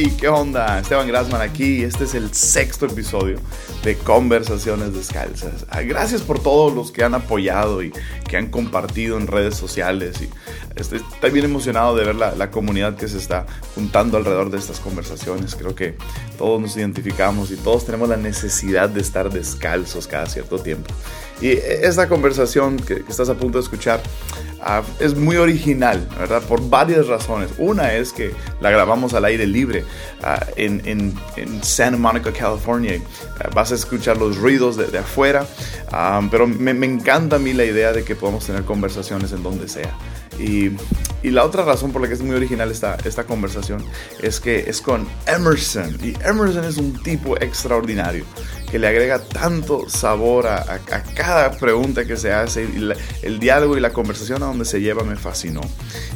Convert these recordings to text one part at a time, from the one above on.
Hey, ¿qué onda? Esteban Grasman aquí. Este es el sexto episodio de Conversaciones Descalzas. Gracias por todos los que han apoyado y que han compartido en redes sociales. Y estoy, bien emocionado de ver la, la, comunidad que se está juntando alrededor de estas conversaciones. Creo que todos nos identificamos y todos tenemos la necesidad de estar descalzos cada cierto tiempo. Y esta conversación que, estás a punto de escuchar uh, es muy original, ¿verdad? Por varias razones. Una es que la grabamos al aire libre uh, en, en, Santa Monica, California. Uh, vas a escuchar los ruidos de, afuera, pero me, me, encanta a mí la idea de que podamos tener conversaciones en donde sea. Y, y, la otra razón por la que es muy original esta, esta conversación es que es con Emerson. Y Emerson es un tipo extraordinario que le agrega tanto sabor a, a, cada pregunta que se hace. Y el diálogo y la conversación a donde se lleva me fascinó.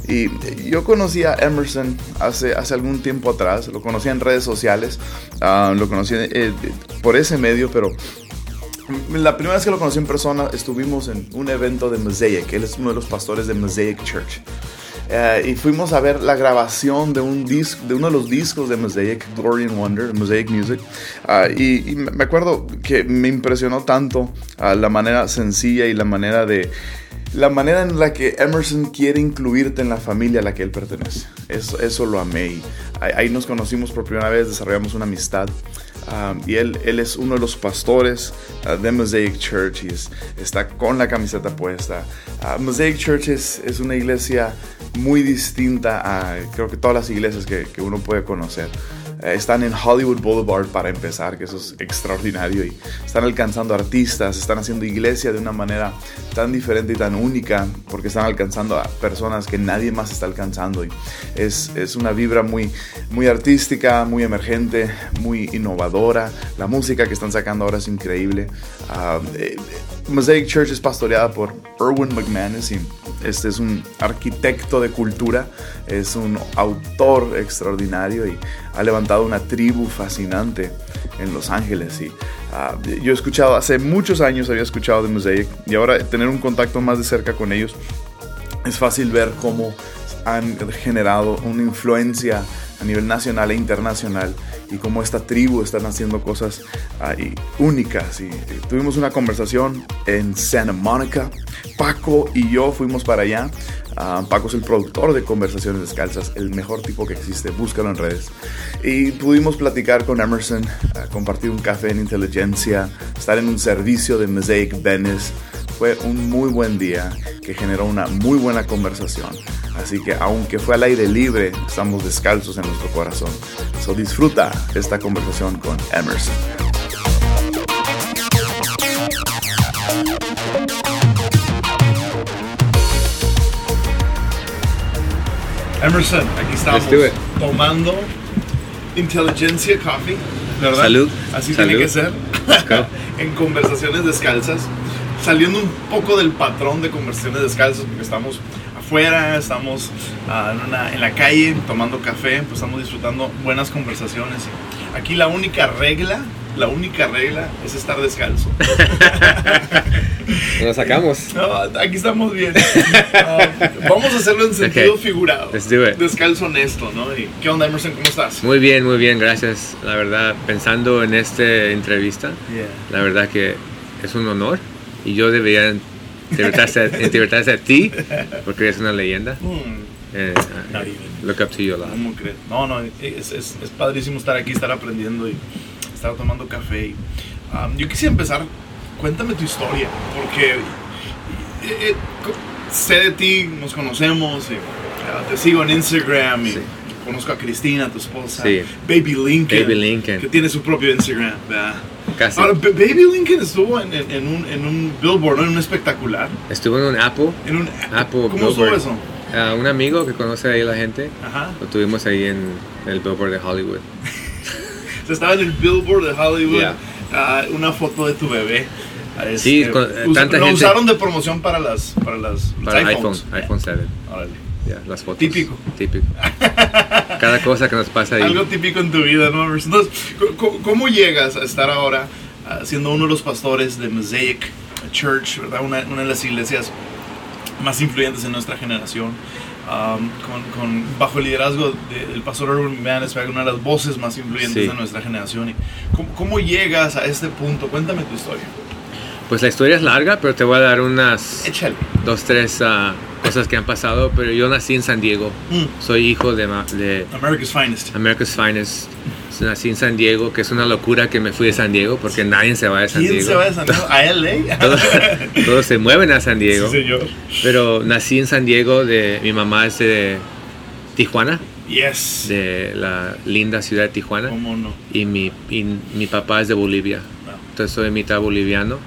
Y yo conocí a Emerson hace, hace algún tiempo atrás. Lo conocí en redes sociales. Uh, lo conocí eh, por ese medio, pero la primera vez que lo conocí en persona estuvimos en un evento de Mosaic. Él es uno de los pastores de Mosaic Church. Uh, y fuimos a ver la grabación de, un disco, de uno de los discos de Mosaic, Glory and Wonder, Mosaic Music. Uh, y, y, me acuerdo que me impresionó tanto uh, la manera sencilla y la manera de... La manera en la que Emerson quiere incluirte en la familia a la que él pertenece. Eso, eso lo amé. Y ahí, nos conocimos por primera vez, desarrollamos una amistad. Um, y él, él es uno de los pastores uh, de Mosaic Church y es, está con la camiseta puesta. Uh, Mosaic Church es, es, una iglesia muy distinta a creo que todas las iglesias que, que uno puede conocer. Eh, están en Hollywood Boulevard para empezar, que eso es extraordinario. Y están alcanzando artistas, están haciendo iglesia de una manera tan diferente y tan única, porque están alcanzando a personas que nadie más está alcanzando. Y es, es una vibra muy, muy artística, muy emergente, muy innovadora. La música que están sacando ahora es increíble. Uh, eh, Mosaic Church es pastoreada por Erwin McManus y este es un arquitecto de cultura, es un autor extraordinario y ha levantado una tribu fascinante en Los Ángeles. Y uh, yo he escuchado, hace muchos años había escuchado de Mosaic y ahora tener un contacto más de cerca con ellos es fácil ver cómo han generado una influencia a nivel nacional e internacional y cómo esta tribu están haciendo cosas uh, únicas. Y, y tuvimos una conversación en Santa Monica. Paco y yo fuimos para allá. Uh, Paco es el productor de Conversaciones Descalzas, el mejor tipo que existe, búscalo en redes. Y pudimos platicar con Emerson, uh, compartir un café en inteligencia, estar en un servicio de Mosaic Venice. Fue un muy buen día que generó una muy buena conversación. Así que aunque fue al aire libre, estamos descalzos en nuestro corazón. So disfruta esta conversación con Emerson. Emerson, aquí estamos tomando Inteligencia Coffee, ¿verdad? Salud. Así Salud. tiene que ser. en conversaciones descalzas, saliendo un poco del patrón de conversaciones descalzas, porque estamos afuera, estamos uh, en, una, en, la calle tomando café, pues estamos disfrutando buenas conversaciones. Aquí la única regla, la única regla es estar descalzo. Lo sacamos. No, aquí estamos bien. Uh, vamos a hacerlo en sentido Okay. figurado. Let's do it. Descalzo honesto, ¿no? ¿Y ¿Qué onda, Emerson? ¿Cómo estás? Muy bien, muy bien, gracias. La verdad, pensando en esta entrevista, Yeah. la verdad que es un honor y yo debería entrevistarte, entrevistarte a ti porque eres una leyenda. Mm, Eh, Not even. look up to you a lot. ¿Cómo crees? No, no, es, es, es padrísimo estar aquí, estar aprendiendo y estar tomando café. Y, um, yo quisiera empezar, cuéntame tu historia, porque eh, eh, sé de ti, nos conocemos, y, uh, te sigo en Instagram y Sí. conozco a Cristina, tu esposa, Sí. Baby Lincoln, Baby Lincoln. que tiene su propio Instagram, ¿verdad? Casi. Ahora, Ba- Baby Lincoln estuvo en, en- en un, en un billboard, ¿no? en un espectacular. Estuvo en un Apple. En un, Apple ¿Cómo estuvo eso? Ah, un amigo que conoce ahí la gente, Ajá. lo tuvimos ahí en el Billboard de Hollywood. O sea, estaba en el billboard de Hollywood. Yeah. ah, una foto de tu bebé. Ah, este, Sí, con- us- tanta lo gente- usaron de promoción para las para las Para el iPhone, iPhones. iPhone 7. Órale. Ya, las fotos. Típico. Típico. Cada cosa que nos pasa ahí. Algo típico en tu vida, ¿no? Entonces, ¿cómo llegas a estar ahora ah, siendo uno de los pastores de Mosaic Church, ¿verdad? Una, una de las iglesias más influyentes en nuestra generación, um, con, con- bajo el liderazgo de- del pastor Urban Manisberg, una de las voces más influyentes Sí. de nuestra generación. Y ¿cómo, cómo llegas a este punto? Cuéntame tu historia. Pues la historia es larga, pero te voy a dar unas Échale. dos, tres ah, cosas que han pasado. Pero yo nací en San Diego. Mm. Soy hijo de, de America's Finest. America's Finest. Nací en San Diego, que es una locura que me fui de San Diego, porque nadie se va de San ¿Quién Diego. se va de San Diego? ¿A LA? Todos, todos se mueven a San Diego. Sí, señor. Pero nací en San Diego, de, mi mamá es de Tijuana, Yes. de la linda ciudad de Tijuana, ¿Cómo no? y mi, y mi papá es de Bolivia. Entonces soy mitad boliviano,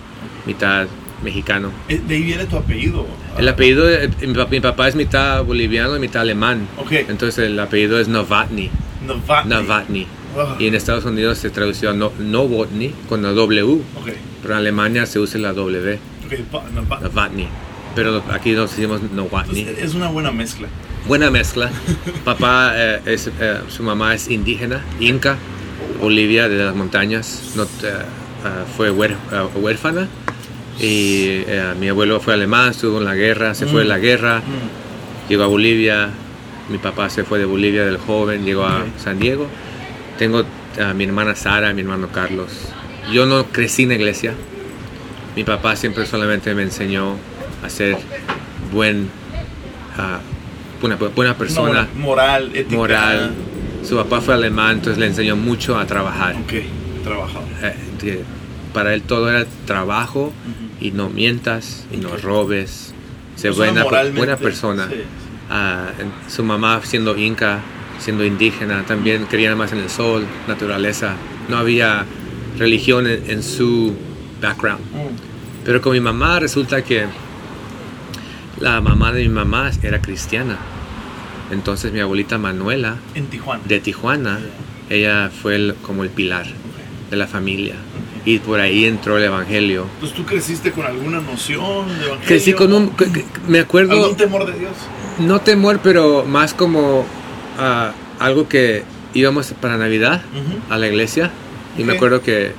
mitad mexicano. Eh, De ahí viene tu apellido. El apellido, de- mi, papá, es mitad boliviano y mitad alemán. Ok. Entonces el apellido es Novotny. Novotny. Novotny. Y en Estados Unidos se tradució a no, Novotny con la W, Ok. pero en Alemania se usa la W, Ok, pa- Novotny. Pero aquí nos decimos Novotny. Entonces, es una buena mezcla. Buena mezcla. Papá, eh, es, eh, su mamá es indígena, inca, Bolivia, de las montañas. No, te- ah, fue huérfana. Y eh, mi abuelo fue alemán, estuvo en la guerra, se fue de la guerra, Mm. llegó a Bolivia. Mi papá se fue de Bolivia del joven, llegó a. San Diego. Tengo a mi hermana Sara, mi hermano Carlos. Yo no crecí en la iglesia. Mi papá siempre solamente me enseñó a ser buen, ah, una buena persona No, moral, ética. moral. Su papá fue alemán, entonces le enseñó mucho a trabajar. Ok, trabajador. Eh, para él todo era trabajo y no mientas y no robes. Persona buena, buena persona. sí. Ah, su mamá siendo inca, siendo indígena, también quería más en el sol, naturaleza. No había religión en, en su background. Mm. Pero con mi mamá resulta que la mamá de mi mamá era cristiana. Entonces mi abuelita Manuela En Tijuana. de Tijuana, ella fue el- como el pilar de la familia. Y por ahí entró el evangelio. Entonces tú creciste con alguna noción de evangelio. Crecí con un... Me acuerdo... ¿Algún temor de Dios? No temor, pero más como ah, algo que íbamos para Navidad Ujú. a la iglesia. Y me Ok. acuerdo que,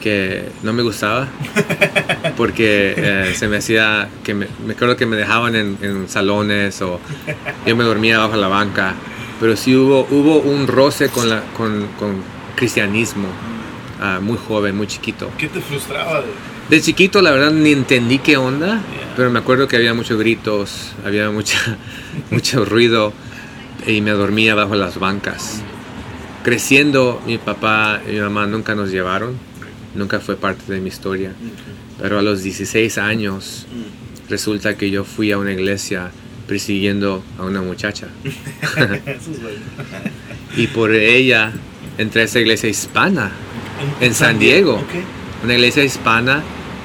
que no me gustaba. Porque eh, se me hacía... que me, me acuerdo que me dejaban en, en salones o yo me dormía bajo la banca. Pero sí hubo, hubo un roce con, la, con, con cristianismo. Ah, muy joven, muy chiquito. ¿Qué te frustraba? de- De chiquito, la verdad, ni entendí qué onda, pero me acuerdo que había muchos gritos, había mucha, mucho ruido y me dormía bajo las bancas. Creciendo, mi papá y mi mamá nunca nos llevaron, nunca fue parte de mi historia, pero a los 16 años Mm. resulta que yo fui a una iglesia persiguiendo a una muchacha y por ella entré a esa iglesia hispana En San Diego. Ok. una iglesia hispana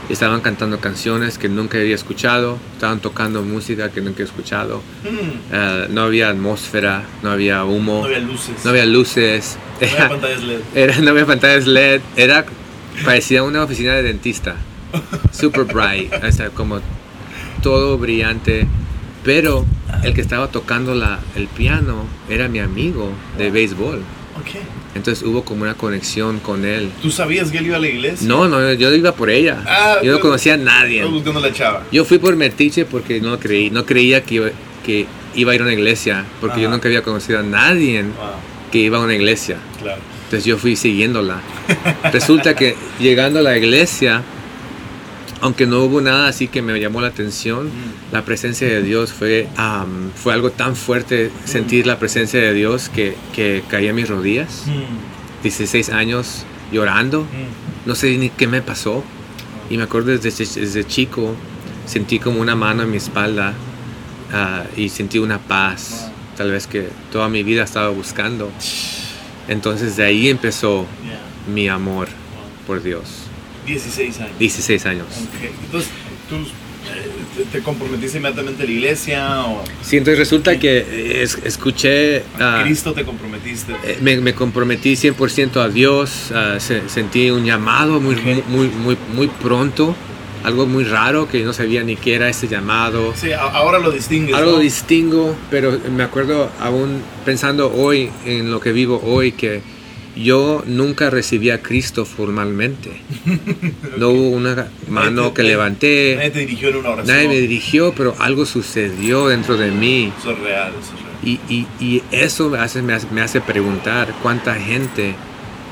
estaban cantando canciones que nunca había escuchado, estaban tocando música que nunca he escuchado, Mm. Eh, no había atmósfera, no había humo, No había luces. no había luces, No había pantallas LED. era- no había pantallas LED, era, parecía una oficina de dentista, super bright, o sea, como todo brillante, pero el que estaba tocando la, el piano era mi amigo de béisbol, Ok. Entonces hubo como una conexión con él. ¿Tú sabías que él iba a la iglesia? No, no, yo iba por ella. Ah, yo no pero- conocía a nadie. Buscando la chava. Yo fui por metiche porque no creí, no creía que iba, que iba a ir a una iglesia, porque yo Ajá. nunca había conocido a nadie Wow, que iba a una iglesia. claro. Entonces yo fui siguiéndola. Resulta que llegando a la iglesia, aunque no hubo nada así que me llamó la atención, Mm. la presencia de Dios fue, fue algo tan fuerte sentir la presencia de Dios que, que caí a mis rodillas. Mm. 16 años llorando, Mm. no sé ni qué me pasó. Y me acuerdo desde, desde chico, sentí como una mano en mi espalda ah, y sentí una paz, tal vez que toda mi vida estaba buscando. Entonces de ahí empezó mi amor por Dios. 16 años. 16 años. Ok. Entonces, ¿tú eh, te- te comprometiste inmediatamente a la iglesia o Sí, entonces resulta que eh, es- escuché... a ah, Cristo te comprometiste? eh, me, me comprometí 100% a Dios, ah, se- sentí un llamado muy, Ok. muy, muy, muy pronto, algo muy raro que no sabía ni qué era ese llamado. Sí, a- ahora lo distingues. Algo ¿no? distingo, pero me acuerdo aún pensando hoy en lo que vivo hoy que yo nunca recibí a Cristo formalmente. No hubo una mano que Nadie levanté, te dirigió en una oración. nadie me dirigió, pero algo sucedió dentro de mí. Eso es real, eso es real. Y, y- y eso me hace, me, hace, preguntar cuánta gente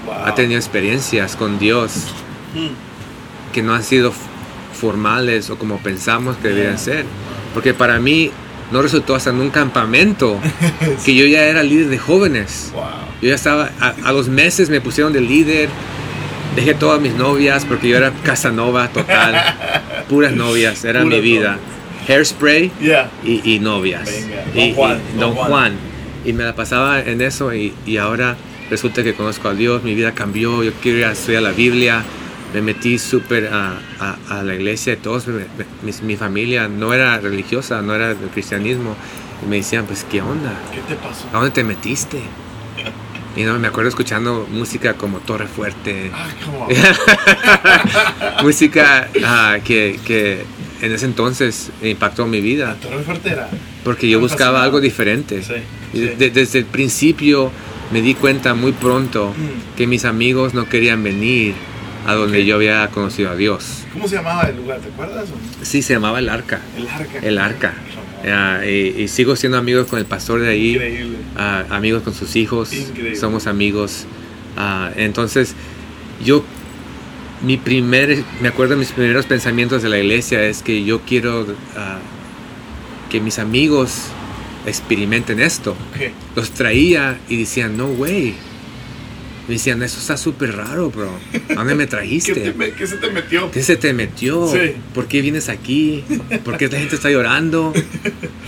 Wow. ha tenido experiencias con Dios Mm. que no han sido formales o como pensamos que deberían ser. Porque para mí no resultó hasta en un campamento que yo ya era líder de jóvenes. Wow. Yo ya estaba, a, a los meses me pusieron de líder, dejé todas mis novias porque yo era Casanova total, puras novias, era Puras mi vida. Hairspray Yeah. y, y novias. Venga, Y- Don Juan, y, Don Don Juan. Juan. Y me la pasaba en eso y, y ahora resulta que conozco a Dios, mi vida cambió, yo quiero ir a estudiar la Biblia, me metí súper a, a- a la iglesia y todos, me- mi, mi familia no era religiosa, no era del cristianismo. Y me decían, pues, ¿qué onda? ¿Qué te pasó? ¿A dónde te metiste? Y no, me acuerdo escuchando música como Torre Fuerte, Ah, música ah, que, que en ese entonces impactó mi vida. Torre Fuerte era. Porque yo buscaba algo diferente. Sí, Y sí. de- desde el principio me di cuenta muy pronto Mm. que mis amigos no querían venir a donde yo había conocido a Dios. ¿Cómo se llamaba el lugar? ¿Te acuerdas? Sí, se llamaba El Arca. El Arca. El Arca. Y, y sigo siendo amigos con el pastor de ahí, Increíble. ah, amigos con sus hijos, Increíble. somos amigos. Ah, entonces, yo, mi primer, me acuerdo mis primeros pensamientos de la iglesia es que yo quiero ah, que mis amigos experimenten esto. Los traía y decían, no way. Me decían, eso está súper raro, bro. ¿A dónde me ¿Qué, te trajiste? qué se te metió? ¿Qué se te metió? Sí. ¿Por qué vienes aquí? ¿Por qué la gente está llorando?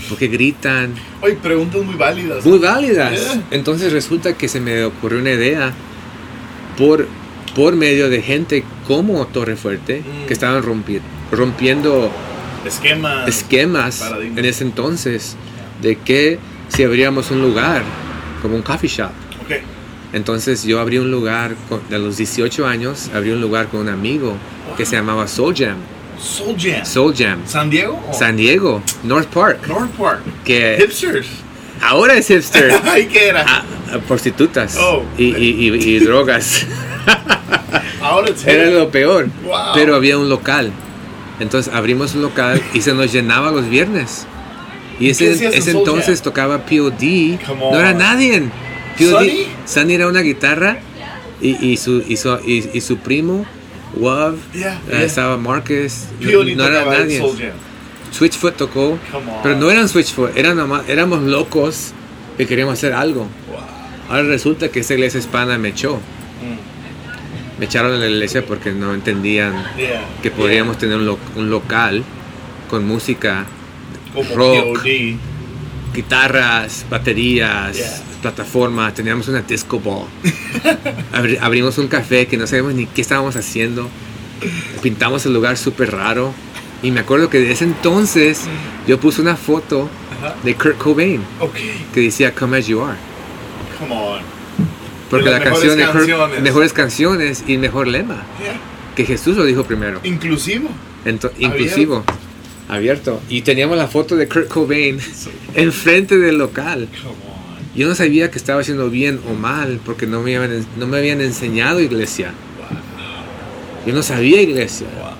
¿Por qué gritan? Oye, preguntas muy válidas. Muy válidas. Yeah. Entonces resulta que se me ocurrió una idea por, por medio de gente como Torre Fuerte, Mm. que estaban rompi- rompiendo Esquemas. esquemas Paradigmas. en ese entonces de que si abríamos un lugar como un coffee shop. Entonces yo abrí un lugar, con- a los 18 años, abrí un lugar con un amigo que se llamaba Soul Jam. Soul Jam. Soul Jam. ¿San Diego? San Diego, North Park. North Park. Que Hipsters. ahora es hipster. Ay, ¿qué era? Ah, ah, prostitutas Oh. y, y- y- y drogas. Ahora es Era lo peor. Wow. Pero había un local. Entonces abrimos un local y se nos llenaba los viernes. Y ¿Qué ese, ese entonces tocaba POD. Come No era nadie. POD. ¿Sunny? Sunny era una guitarra y, y su, y, su, y, y su primo, Wov, Yeah, eh, yeah. estaba Marcus. No, no era nadie. Switchfoot tocó. Pero no eran Switchfoot, eran nomás- éramos locos que queríamos hacer algo. Wow. Ahora resulta que esa iglesia hispana me echó. Mm. Me echaron de la iglesia porque no entendían Yeah. que podríamos tener un, lo- un local con música, Como rock. P.O.D. guitarras, baterías, Yeah. plataformas. Teníamos una disco ball. Abri- abrimos un café que no sabíamos ni qué estábamos haciendo. Pintamos el lugar súper raro. Y me acuerdo que de ese entonces yo puse una foto de Kurt Cobain Ok. que decía Come As You Are. Come on. Porque De la canción de mejores Kurt, canciones. mejores canciones y mejor lema. Yeah. Que Jesús lo dijo primero. Inclusivo. Ento- inclusivo. Abierto. Y teníamos la foto de Kurt Cobain enfrente del local. Yo no sabía que estaba haciendo bien o mal porque no me habían, no me habían enseñado iglesia. Yo no sabía iglesia. Wow.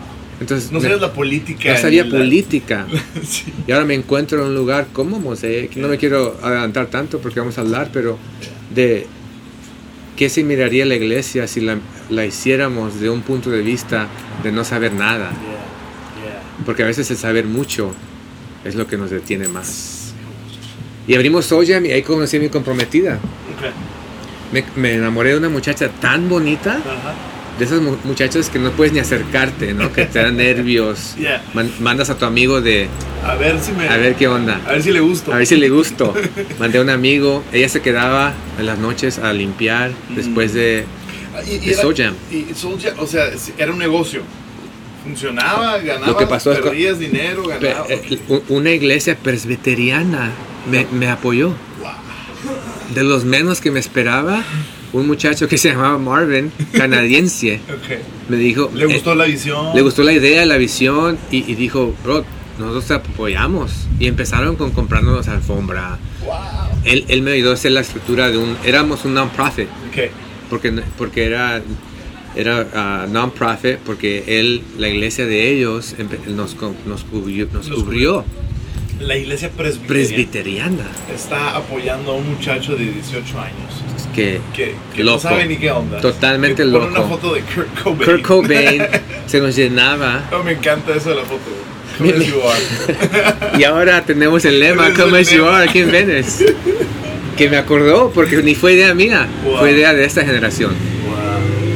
Entonces No sabes la política. no sabía la- política. sí. Y ahora me encuentro en un lugar como Mosaic. No me quiero adelantar tanto porque vamos a hablar, pero de qué se miraría la iglesia si la, la hiciéramos de un punto de vista de no saber nada. Porque a veces el saber mucho es lo que nos detiene más. Y abrimos Soyam y ahí conocí a mi comprometida. Me, me enamoré de una muchacha tan bonita, de esas mu- muchachas que no puedes ni acercarte, ¿no? Que te dan nervios. Yeah. Man- mandas a tu amigo de, A ver si me. a ver qué onda. A ver si le gusto. A ver si le gusto. Mandé a un amigo, ella se quedaba en las noches a limpiar Mm. después de... Y, de era, Soul Jam. y Soul Jam, o sea, era un negocio. Funcionaba, ganabas, Lo que pasó es que- perdías dinero, ganabas. eh, Una iglesia presbiteriana me, me apoyó. De los menos que me esperaba, un muchacho que se llamaba Marvin, canadiense, me dijo... Le eh, gustó la visión. le gustó la idea, la visión y, y dijo, bro, nosotros te apoyamos. Y empezaron con comprándonos alfombra. Wow. Él, él me ayudó a hacer la estructura de un... Éramos un non-profit. Porque, porque era, era ah, non-profit, porque él, la iglesia de ellos nos, nos cubrió, nos cubrió La iglesia presbiteriana presbiteriana. está apoyando a un muchacho de 18 años Que que, que no sabe ni qué onda. Totalmente Que loco. una foto de Kurt Cobain. Kurt Cobain se nos llenaba. Me encanta eso de la foto. Come as you are. Y ahora tenemos el lema, Come as you are, aquí en Venice. Que me acordó, porque ni fue idea mía, Wow. fue idea de esta generación.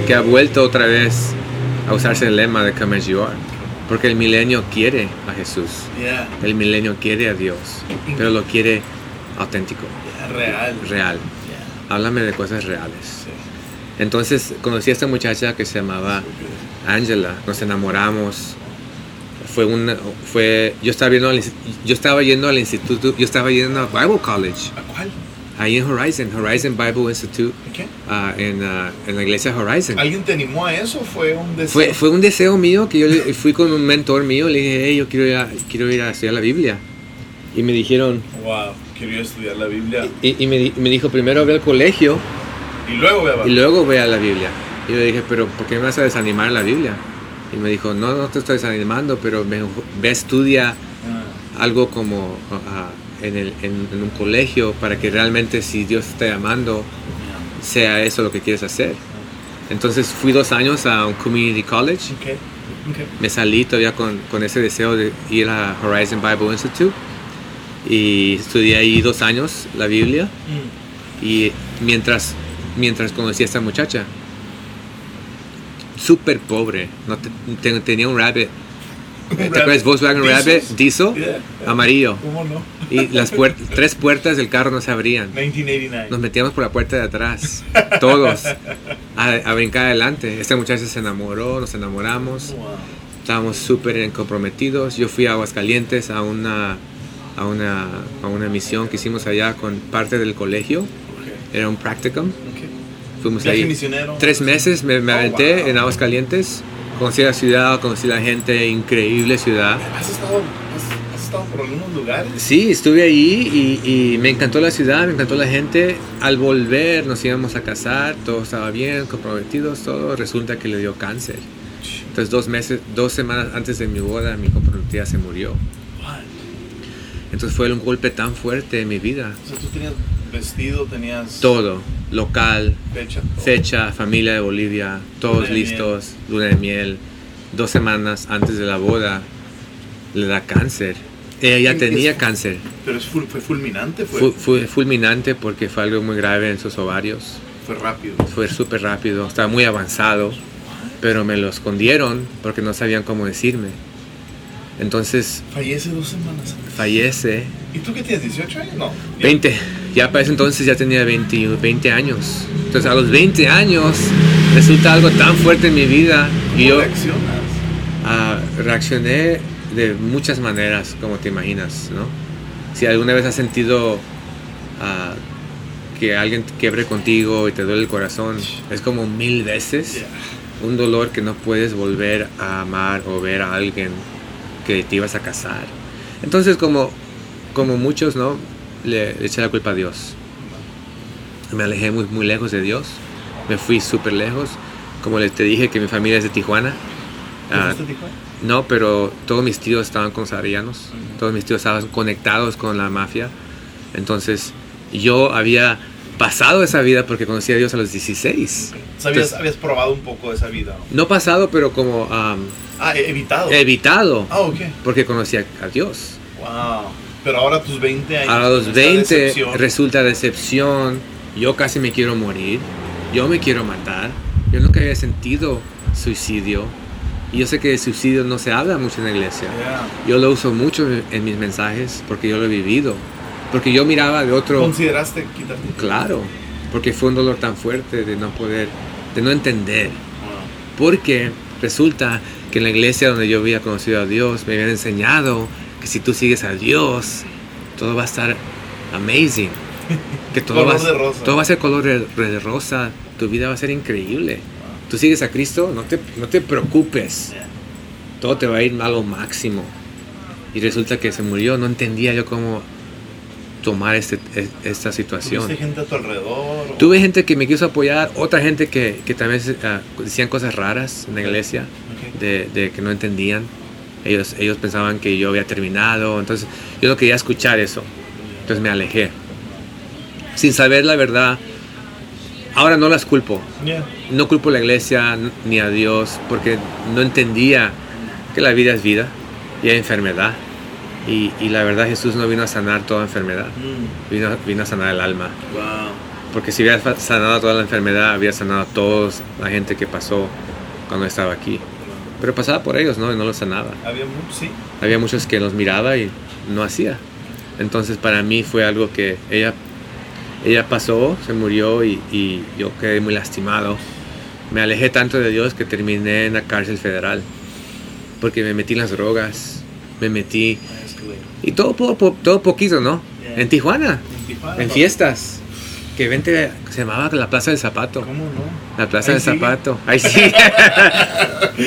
Que ha vuelto otra vez a usarse el lema de Come as you are. Porque el milenio quiere a Jesús. Yeah. El milenio quiere a Dios, pero lo quiere auténtico, Yeah, Real. real. Yeah. Háblame de cosas reales. Sí. Entonces conocí a esta muchacha que se llamaba Angela, nos enamoramos. Fue una, fue, yo estaba viendo, yo estaba yendo al instituto, yo estaba yendo a Bible College, ¿A cuál? Ahí en Horizon, Horizon Bible Institute, ¿Qué? ah, en, ah, en la iglesia Horizon. ¿Alguien te animó a eso? ¿Fue un deseo? Fue, fue un deseo mío que yo le- fui con un mentor mío, le dije, hey, yo quiero ir a, quiero ir a estudiar la Biblia. Y me dijeron, Wow. Quería estudiar la Biblia. y, y me, me dijo, primero ve al colegio Y luego ve a y luego ve a la Biblia. Y yo le dije, pero ¿por qué me vas a desanimar la Biblia? Y me dijo, no, no te estoy desanimando, pero ve, ve estudia Ah, algo como ah, en, el, en, en un colegio para que realmente si Dios te está llamando, sea eso lo que quieres hacer. Entonces fui dos años a un community college. Ok. Ok. Me salí todavía con, con ese deseo de ir a Horizon Bible Institute. Y estudié ahí dos años la Biblia. Mm. Y mientras, mientras conocí a esta muchacha, súper pobre, no te- te- tenía un rabbit, ¿te acuerdas? Volkswagen Rabbit, diesel, Yeah. amarillo. ¿Cómo no? Y las puer- tres puertas del carro no se abrían. 1989. Nos metíamos por la puerta de atrás, todos, a, a brincar adelante. Esta muchacha se enamoró, nos enamoramos, Wow. estábamos súper comprometidos. Yo fui a Aguascalientes a una, a, una, a una misión que hicimos allá con parte del colegio. Ok. Era un practicum. Ok. Fuimos ahí misionero. tres meses, me, me Oh, aventé wow. en Aguascalientes. Conocí la ciudad, conocí la gente, increíble ciudad. ¿Has estado, has, has estado por algunos lugares? Sí, estuve ahí y, y me encantó la ciudad, me encantó la gente. Al volver nos íbamos a casar, todo estaba bien, comprometidos, todo. Resulta que le dio cáncer. Entonces dos meses, dos semanas antes de mi boda, mi comprometida se murió. Entonces fue un golpe tan fuerte en mi vida. O sea, tú tenías vestido, tenías Todo, local, fecha. todo. fecha, familia de Bolivia, todos Luna de listos, luna de miel. Dos semanas antes de la boda le da cáncer. Ella ya ¿En- tenía es- cáncer. Pero es fue fulminante, fue, Fue, fue fulminante porque fue algo muy grave en sus ovarios. fue rápido. Fue súper rápido, estaba muy avanzado, pero me lo escondieron porque no sabían cómo decirme. Entonces Fallece dos semanas antes. fallece, ¿Y tú qué tienes? ¿18 años? No. 20, ya para ese entonces ya tenía 20, 20 años. Entonces a los 20 años resulta algo tan fuerte en mi vida y ¿Cómo yo reaccionas? ah, reaccioné de muchas maneras, como te imaginas, ¿no? Si alguna vez has sentido ah, que alguien quiebre contigo y te duele el corazón, es como mil veces Yeah. un dolor que no puedes volver a amar o ver a alguien que te ibas a casar. Entonces, como, como muchos, ¿no? Le, eché la culpa a Dios. Me alejé muy, muy lejos de Dios. Me fui súper lejos. Como les te dije que mi familia es de Tijuana. ¿Te Ah, a Tijuana? no, pero todos mis tíos estaban con saharianos. Todos mis tíos estaban conectados con la mafia. Entonces, yo había pasado esa vida porque conocí a Dios a los 16. ¿Sabías, Entonces- habías probado un poco esa vida? ¿no? No pasado, pero como am, Ah, evitado. evitado, Ah, ok. porque conocí a, a Dios. Wow. Pero ahora a tus 20 años. A los esta 20 decepción, resulta decepción, yo casi me quiero morir, yo me quiero matar, yo nunca había sentido suicidio. Y yo sé que de suicidio no se habla mucho en la iglesia. Yeah. Yo lo uso mucho en mis mensajes porque yo lo he vivido. Porque yo miraba de otro... ¿Consideraste quitarte? Claro, porque fue un dolor tan fuerte de no poder de no entender. Porque resulta que en la iglesia donde yo había conocido a Dios me habían enseñado que si tú sigues a Dios, todo va a estar amazing. Que todo, Color va, de rosa. todo va a ser color de, de rosa. Tu vida va a ser increíble. Tú sigues a Cristo, no te, no te preocupes. Yeah. Todo te va a ir a lo máximo. Y resulta que se murió. No entendía yo cómo tomar este, e- esta situación. ¿Tuviste gente a tu alrededor? o- Tuve gente que me quiso apoyar, otra gente que, que también ah, decían cosas raras en la iglesia, Ok. de, de que no entendían. Ellos, ellos pensaban que yo había terminado, entonces yo no quería escuchar eso. Entonces me alejé. Sin saber la verdad. Ahora no las culpo. Yeah. No culpo a la iglesia ni a Dios porque no entendía que la vida es vida y hay enfermedad. Y, y la verdad Jesús no vino a sanar toda enfermedad, Mm. vino, vino a sanar el alma. Wow. Porque si hubiera sanado toda la enfermedad, había sanado a toda la gente que pasó cuando estaba aquí. Pero pasaba por ellos, ¿no? Y no los sanaba. Había sí. Había muchos que los miraba y no hacía. Entonces para mí fue algo que ella, ella pasó, se murió y, y yo quedé muy lastimado. Me alejé tanto de Dios que terminé en la cárcel federal. Porque me metí en las drogas, me metí... Y todo, po- po- todo poquito, ¿no? Yeah. En Tijuana, En Tijuana. en fiestas. Que vente, se llamaba la Plaza del Zapato. ¿Cómo no? La Plaza Ahí del. Zapato. Ahí sí.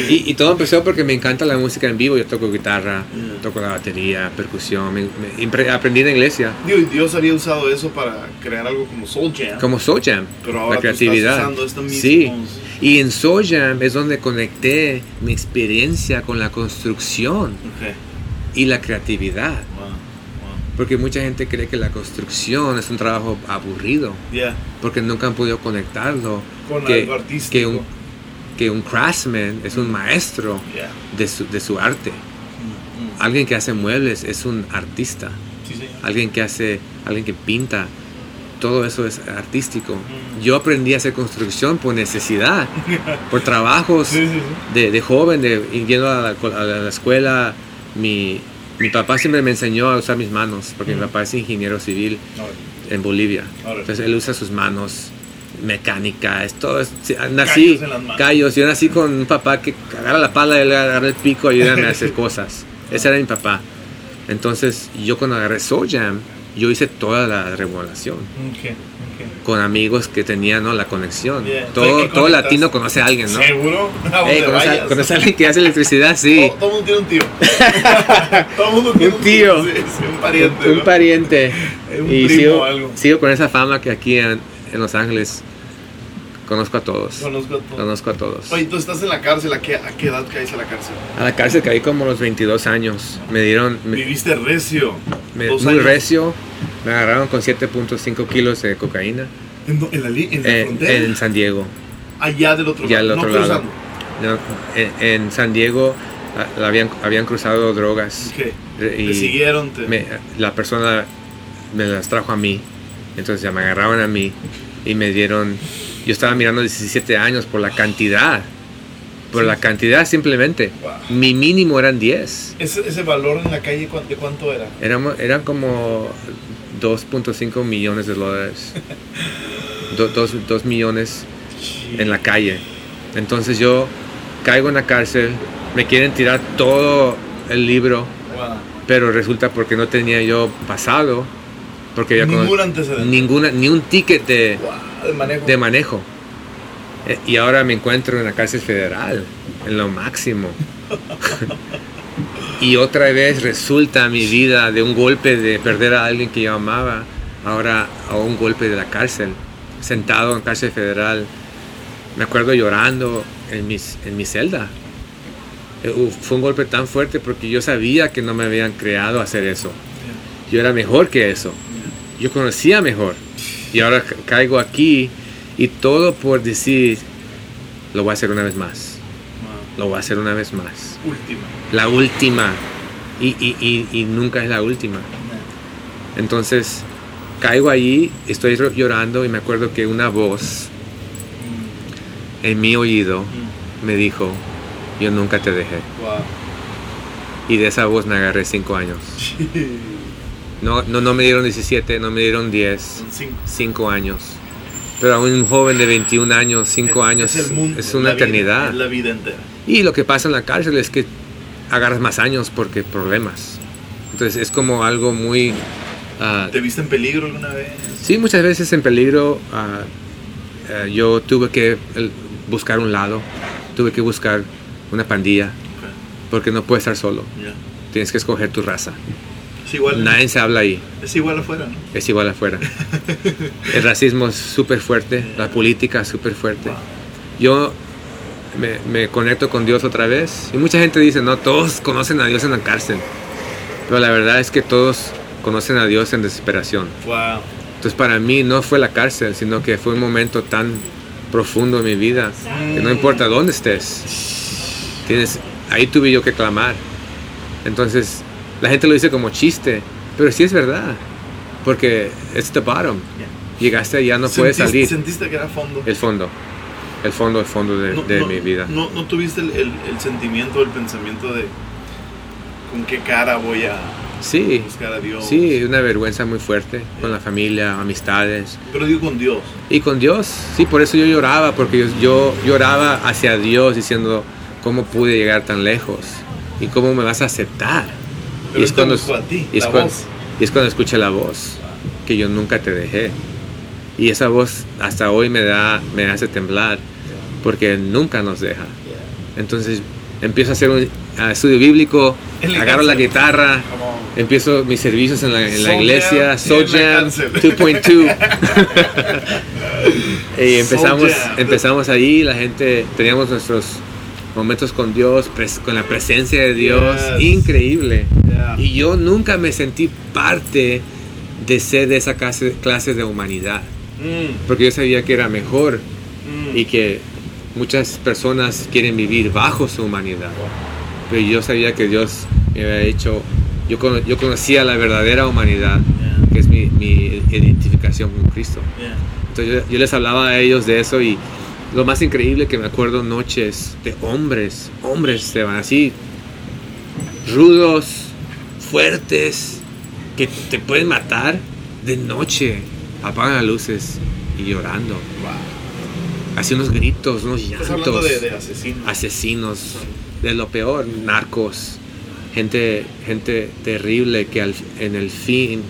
y, y todo empezó porque me encanta la música en vivo. Yo toco guitarra, Mm. toco la batería, percusión. Me- me- aprendí en la iglesia. Digo, y Dios había usado eso para crear algo como Soul Jam. Como Soul Jam. Pero ahora la tú estás creatividad. usando mismos- Sí. Y en Soul Jam es donde conecté mi experiencia con la construcción Ok. Y la creatividad. Wow. Wow. Porque mucha gente cree que la construcción es un trabajo aburrido. Yeah. Porque nunca han podido conectarlo. Con que, algo artístico. que un, que un craftsman es un maestro Yeah. de su, de su arte. Mm, mm. Alguien que hace muebles es un artista. Sí, señor. Alguien que hace, alguien que pinta, todo eso es artístico. Mm. Yo aprendí a hacer construcción por necesidad, por trabajos Sí, sí, sí. de, de joven, de yendo a la, a la escuela. Mi, mi papá siempre me enseñó a usar mis manos, porque mi papá es ingeniero civil en Bolivia. Entonces él usa sus manos, mecánica, es todo. es- nací, callos. Yo nací con un papá que agarra la pala, él agarra el pico, ayúdame a hacer cosas. Ese era mi papá. Entonces yo cuando agarré Soul Jam, yo hice toda la remodelación. Ok, ok. Con amigos que tenían ¿no? la conexión. Yeah. Todo, todo latino conoce a alguien, ¿no? ¿Seguro? A Ey, donde conoce, a alguien que hace electricidad, sí. Todo, todo mundo tiene un tío. todo mundo tiene Un tío. Sí, sí, un pariente. un ¿no? pariente. Un y primo sigo, o algo. sigo con esa fama que aquí en, en Los Ángeles conozco a todos. Conozco a todos. Conozco a todos. Oye, tú estás en la cárcel. ¿A qué, a qué edad caíste a la cárcel? A la cárcel caí como a los 22 años. Me dieron me- Viviste recio. me- muy años. recio. Me agarraron con 7.5 kilos de cocaína ¿En, en la, en la en, frontera? en San Diego. Allá del otro Ya lado. al otro no lado. No, en, San Diego la habían, habían cruzado drogas. Ok. Y Te siguieron. Te... me- la persona me las trajo a mí. Entonces ya me agarraron a mí y me dieron. Yo estaba mirando 17 años por la cantidad. Por la cantidad simplemente. Wow. Mi mínimo eran 10. Ese, ese valor en la calle, ¿cuán- ¿de cuánto era? Éramos, eran como 2.5 millones de dólares. 2 millones en la calle. Entonces yo caigo en la cárcel, me quieren tirar todo el libro, Wow. pero resulta porque no tenía yo pasado, porque Ningún antecedente. ninguna ni un ticket de, Wow, de manejo. de manejo. Eh, Y ahora me encuentro en la cárcel federal, en lo máximo. y otra vez resulta mi vida de un golpe de perder a alguien que yo amaba, ahora a un golpe de la cárcel, sentado en cárcel federal. Me acuerdo llorando en, mis, en mi celda. Eh, Fue un golpe tan fuerte porque yo sabía que no me habían creado hacer eso. Yo era mejor que eso. Yo conocía mejor. Y ahora ca- caigo aquí y todo por decir, lo voy a hacer una vez más. Wow. Lo voy a hacer una vez más. Última. La última. Y, y- y- y nunca es la última. Entonces, caigo allí, estoy llorando y me acuerdo que una voz en mi oído Mm. me dijo, yo nunca te dejé. Wow. Y de esa voz me agarré cinco años. No, no, no me dieron 17, no me dieron 10, Son cinco. 5 años. Pero a un joven de 21 años, 5 años, es, el mundo, es una la vida, eternidad. es la vida entera. Y lo que pasa en la cárcel es que agarras más años porque problemas. Entonces es como algo muy... ah, ¿Te viste en peligro alguna vez? sí, muchas veces en peligro. ah, ah, yo tuve que el, buscar un lado, tuve que buscar una pandilla, porque no puedes estar solo. Tienes que escoger tu raza. Es igual, Nadie se habla ahí. es igual afuera, ¿no? Es igual afuera. El racismo es súper fuerte, la política es súper fuerte. Wow. Yo me, me conecto con Dios otra vez. Y mucha gente dice, no, todos conocen a Dios en la cárcel. Pero la verdad es que todos conocen a Dios en desesperación. Wow. Entonces para mí no fue la cárcel, sino que fue un momento tan profundo en mi vida que no importa dónde estés, tienes, ahí tuve yo que clamar. Entonces la gente lo dice como chiste, pero sí es verdad, porque it's the bottom. Llegaste y ya no puedes Sentiste- salir. Sentiste que era fondo. El fondo, el fondo, el fondo de, No- de no- mi vida. No, no tuviste el, el- el sentimiento, el pensamiento de con qué cara voy a Sí, buscar a Dios. sí, una vergüenza muy fuerte con la familia, amistades. Pero digo con Dios. Y con Dios, sí, por eso yo lloraba, porque yo, yo lloraba hacia Dios diciendo, ¿cómo pude llegar tan lejos? ¿Y cómo me vas a aceptar? Pero Él te buscó a ti, y es la cuando, y es cuando escuché la voz, que yo nunca te dejé. Y esa voz hasta hoy me, da, me hace temblar, porque nunca nos deja. Entonces empiezo a hacer un estudio bíblico, agarro la guitarra, empiezo mis servicios en la, en la iglesia, Jam Soul en la Jam cárcel. 2.2. y empezamos, empezamos ahí, la gente, teníamos nuestros momentos con Dios, pres- con la presencia de Dios, Yes. increíble. Yeah. Y yo nunca me sentí parte de ser de esa clase, clase de humanidad, Mm, porque yo sabía que era mejor mm. y que muchas personas quieren vivir bajo su humanidad. Pero yo sabía que Dios me había hecho, yo, yo conocía la verdadera humanidad, Yeah. que es mi, mi identificación con Cristo. Yeah. Entonces yo, yo les hablaba a ellos de eso y lo más increíble que me acuerdo noches de hombres, hombres se van así, rudos, fuertes, que te pueden matar de noche, apagan las luces y llorando. Wow. Así unos gritos, unos Estás hablando llantos, de, de asesinos. asesinos, de lo peor, narcos, gente, gente terrible que al- en el fin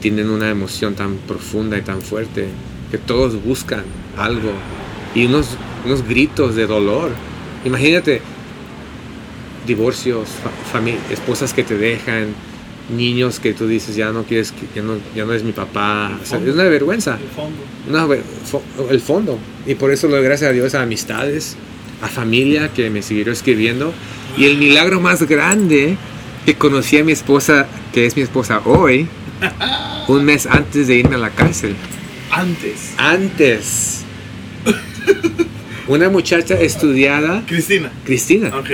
tienen una emoción tan profunda y tan fuerte que todos buscan algo y unos, unos gritos de dolor. Imagínate divorcios, esposas que te dejan, niños que tú dices ya no quieres, que- ya no, ya no es mi papá. O sea, es una vergüenza El fondo. una el fondo. Y por eso doy gracias a Dios a amistades, a familia que me siguieron escribiendo. Y el milagro más grande que conocí a mi esposa, que es mi esposa hoy, un mes antes de irme a la cárcel. Antes. Antes. Una muchacha estudiada, Cristina. Cristina, Ok.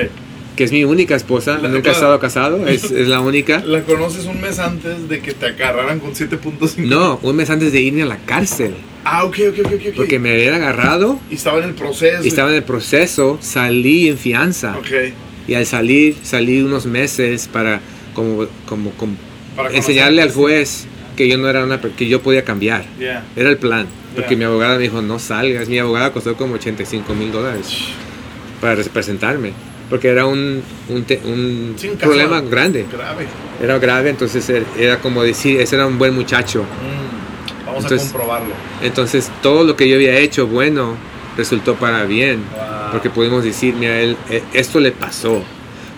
que es mi única esposa, La- nunca he estado casado, es, es la única. La conoces un mes antes de que te agarraran con 7.5. No, un mes antes de irme a la cárcel, Ah, ok, ok, ok, ok. porque me habían agarrado Y estaba en el proceso. y estaba en el proceso, salí en fianza. Ok. Y al salir, salí unos meses para como, como, como Para enseñarle al juez que yo no era una que yo podía cambiar. Yeah. Era el plan. Porque Ya. mi abogada me dijo, no salgas. Mi abogada costó como 85 mil dólares para representarme. Porque era un, un, te- un problema grande. Grave. Era grave, entonces er- era como decir, ese era un buen muchacho. Mm, Vamos Entonces- a comprobarlo. Entonces todo lo que yo había hecho bueno resultó para bien. Wow. Porque pudimos decir, mira, él, eh, esto le pasó.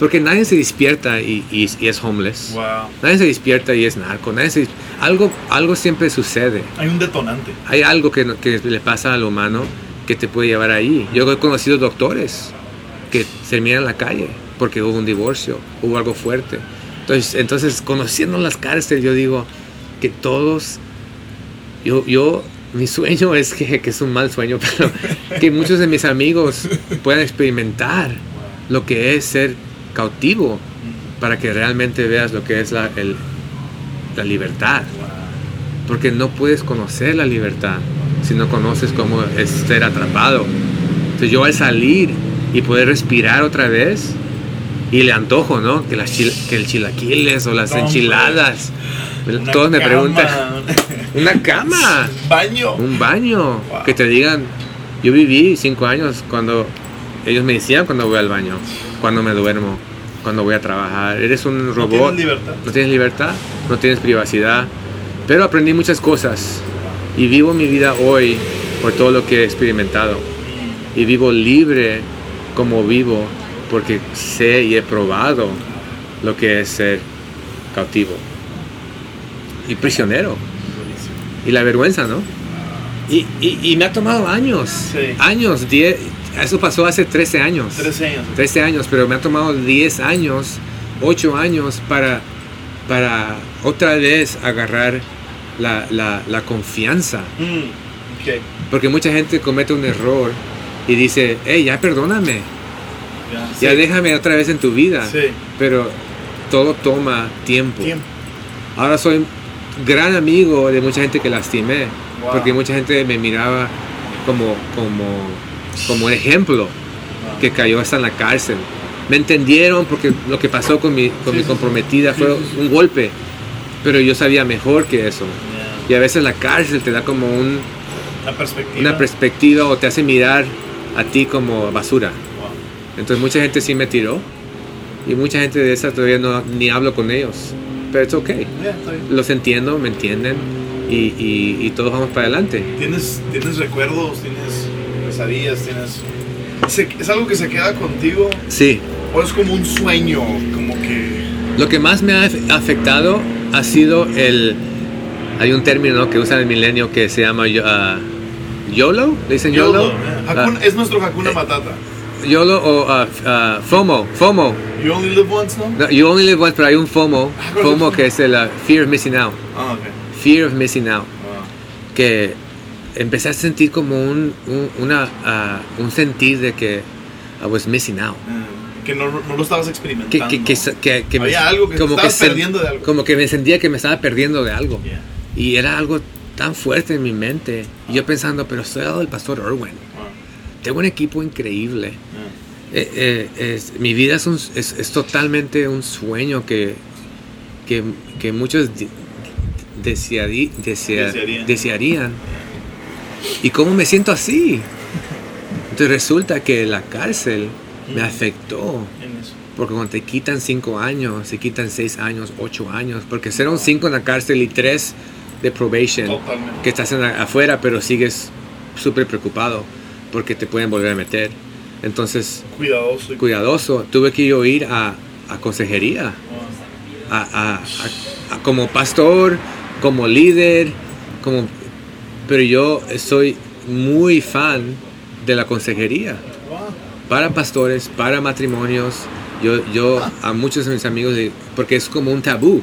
Porque nadie se despierta y, y- y es homeless. Wow. Nadie se despierta y es narco. Nadie se- algo, algo siempre sucede. Hay un detonante. Hay algo que, que le pasa al humano que te puede llevar ahí. Yo he conocido doctores que terminan en la calle porque hubo un divorcio, hubo algo fuerte. Entonces, entonces conociendo las cárceles, yo digo que todos, yo, yo mi sueño es que, que es un mal sueño, pero que muchos de mis amigos puedan experimentar lo que es ser cautivo para que realmente veas lo que es la, el- la libertad. Porque no puedes conocer la libertad si no conoces cómo es ser atrapado. Entonces yo al salir y poder respirar otra vez, y le antojo, ¿no? Que, las que el chilaquiles o las enchiladas. Una Todos me cama. preguntan, Una cama. Baño. Un baño. Wow. Que te digan, yo viví cinco años cuando ellos me decían cuando voy al baño, cuando me duermo, cuando voy a trabajar. Eres un No robot. tienes libertad. no tienes libertad, no tienes privacidad. Pero aprendí muchas cosas y vivo mi vida hoy por todo lo que he experimentado. Y vivo libre como vivo porque sé y he probado lo que es ser cautivo y prisionero. Y la vergüenza, ¿no? Y, y- y me ha tomado años, Sí. años, 10, eso pasó hace 13 años. 13 años. 13 años, pero me ha tomado 10 años, 8 años para, para otra vez agarrar la, la- la confianza. Mm, ok. Porque mucha gente comete un error y dice, hey, ya perdóname, Ya, ya Sí. déjame otra vez en tu vida. Sí. Pero todo toma tiempo. Tiempo. Ahora soy gran amigo de mucha gente que lastimé, Wow. porque mucha gente me miraba como, como, como ejemplo que cayó hasta en la cárcel. Me entendieron porque lo que pasó con mi, con Sí, mi comprometida sí, fue sí, un golpe, pero yo sabía mejor que eso. Ya. Y a veces la cárcel te da como un- perspectiva. una perspectiva o te hace mirar a ti como basura. Wow. Entonces mucha gente sí me tiró y mucha gente de esa todavía no, ni hablo con ellos. Pero es ok. Bien. Los entiendo, me entienden y, y- y todos vamos para adelante. ¿Tienes, tienes recuerdos, tienes pesadillas, tienes... se- ¿Es algo que se queda contigo Sí, o es como un sueño? Como que... Lo que más me ha af- afectado ha sido el... Hay un término que usa el milenio que se llama ah, YOLO, ¿le dicen YOLO? YOLO, eh. Hakuna- Ah, es nuestro Hakuna Matata. YOLO o ah, ah, FOMO, FOMO. You only live once, ¿no? No, you only live once, pero hay un FOMO, Ah, ¿cuál es el FOMO que es el ah, Fear of Missing Out. Fear of Missing Out. Que empecé a sentir como un, un, una, ah, un sentir de que I was missing out. Eh, que no, no lo estabas experimentando. que, que, que, que Había algo que te estabas perdiendo de algo. Como que me sentía que me estaba perdiendo de algo. Yeah. Y era algo tan fuerte en mi mente. Y yo pensando, pero soy al lado del pastor Irwin. Ah, Tengo un equipo increíble. ah. Eh, eh, es- mi vida es, un- es, es totalmente un sueño que, que, que muchos de- desearí- desea- Desearían. desearían. ¿Y cómo me siento así? Entonces resulta que la cárcel me afectó. Porque cuando te quitan cinco años, se quitan seis años, ocho años, porque serán cinco en la cárcel y tres de probation, Totalmente. que estás en la- afuera, pero sigues súper preocupado porque te pueden volver a meter. Entonces, Cuidadoso. cuidadoso, tuve que yo ir a, a consejería, Ah, a, a- a- a- como pastor, como líder, como, pero yo soy muy fan de la consejería para pastores, para matrimonios. Yo, yo a muchos de mis amigos, porque es como un tabú.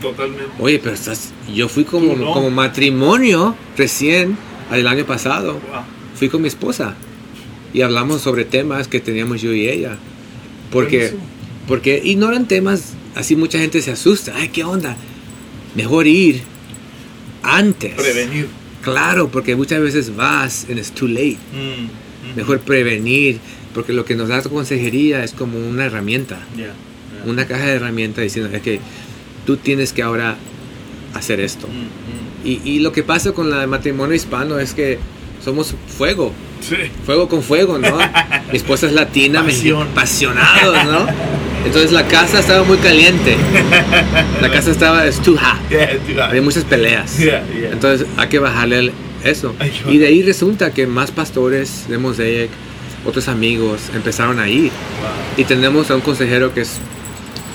Totalmente. Oye, pero estás, yo fui como, no. como matrimonio recién el año pasado. Fui con mi esposa y hablamos sobre temas que teníamos yo y ella. Porque, porque y no eran temas, así mucha gente se asusta. Ay, ¿qué onda? Mejor ir antes. Prevenir. Claro, porque muchas veces vas and it's too late. Mm, mm. Mejor prevenir, porque lo que nos da la consejería es como una herramienta, una caja de herramientas diciendo es que tú tienes que ahora hacer esto. Mm. Y, y lo que pasa con el matrimonio hispano es que somos fuego, Sí. fuego con fuego, ¿no? Mi esposa es latina, apasionados, ¿no? Entonces la casa estaba muy caliente, la casa estaba es too hot, Yeah, dude, había muchas peleas. Entonces hay que bajarle eso. Y de ahí resulta que más pastores de Mosaic, otros amigos, empezaron a ir. Y tenemos a un consejero que es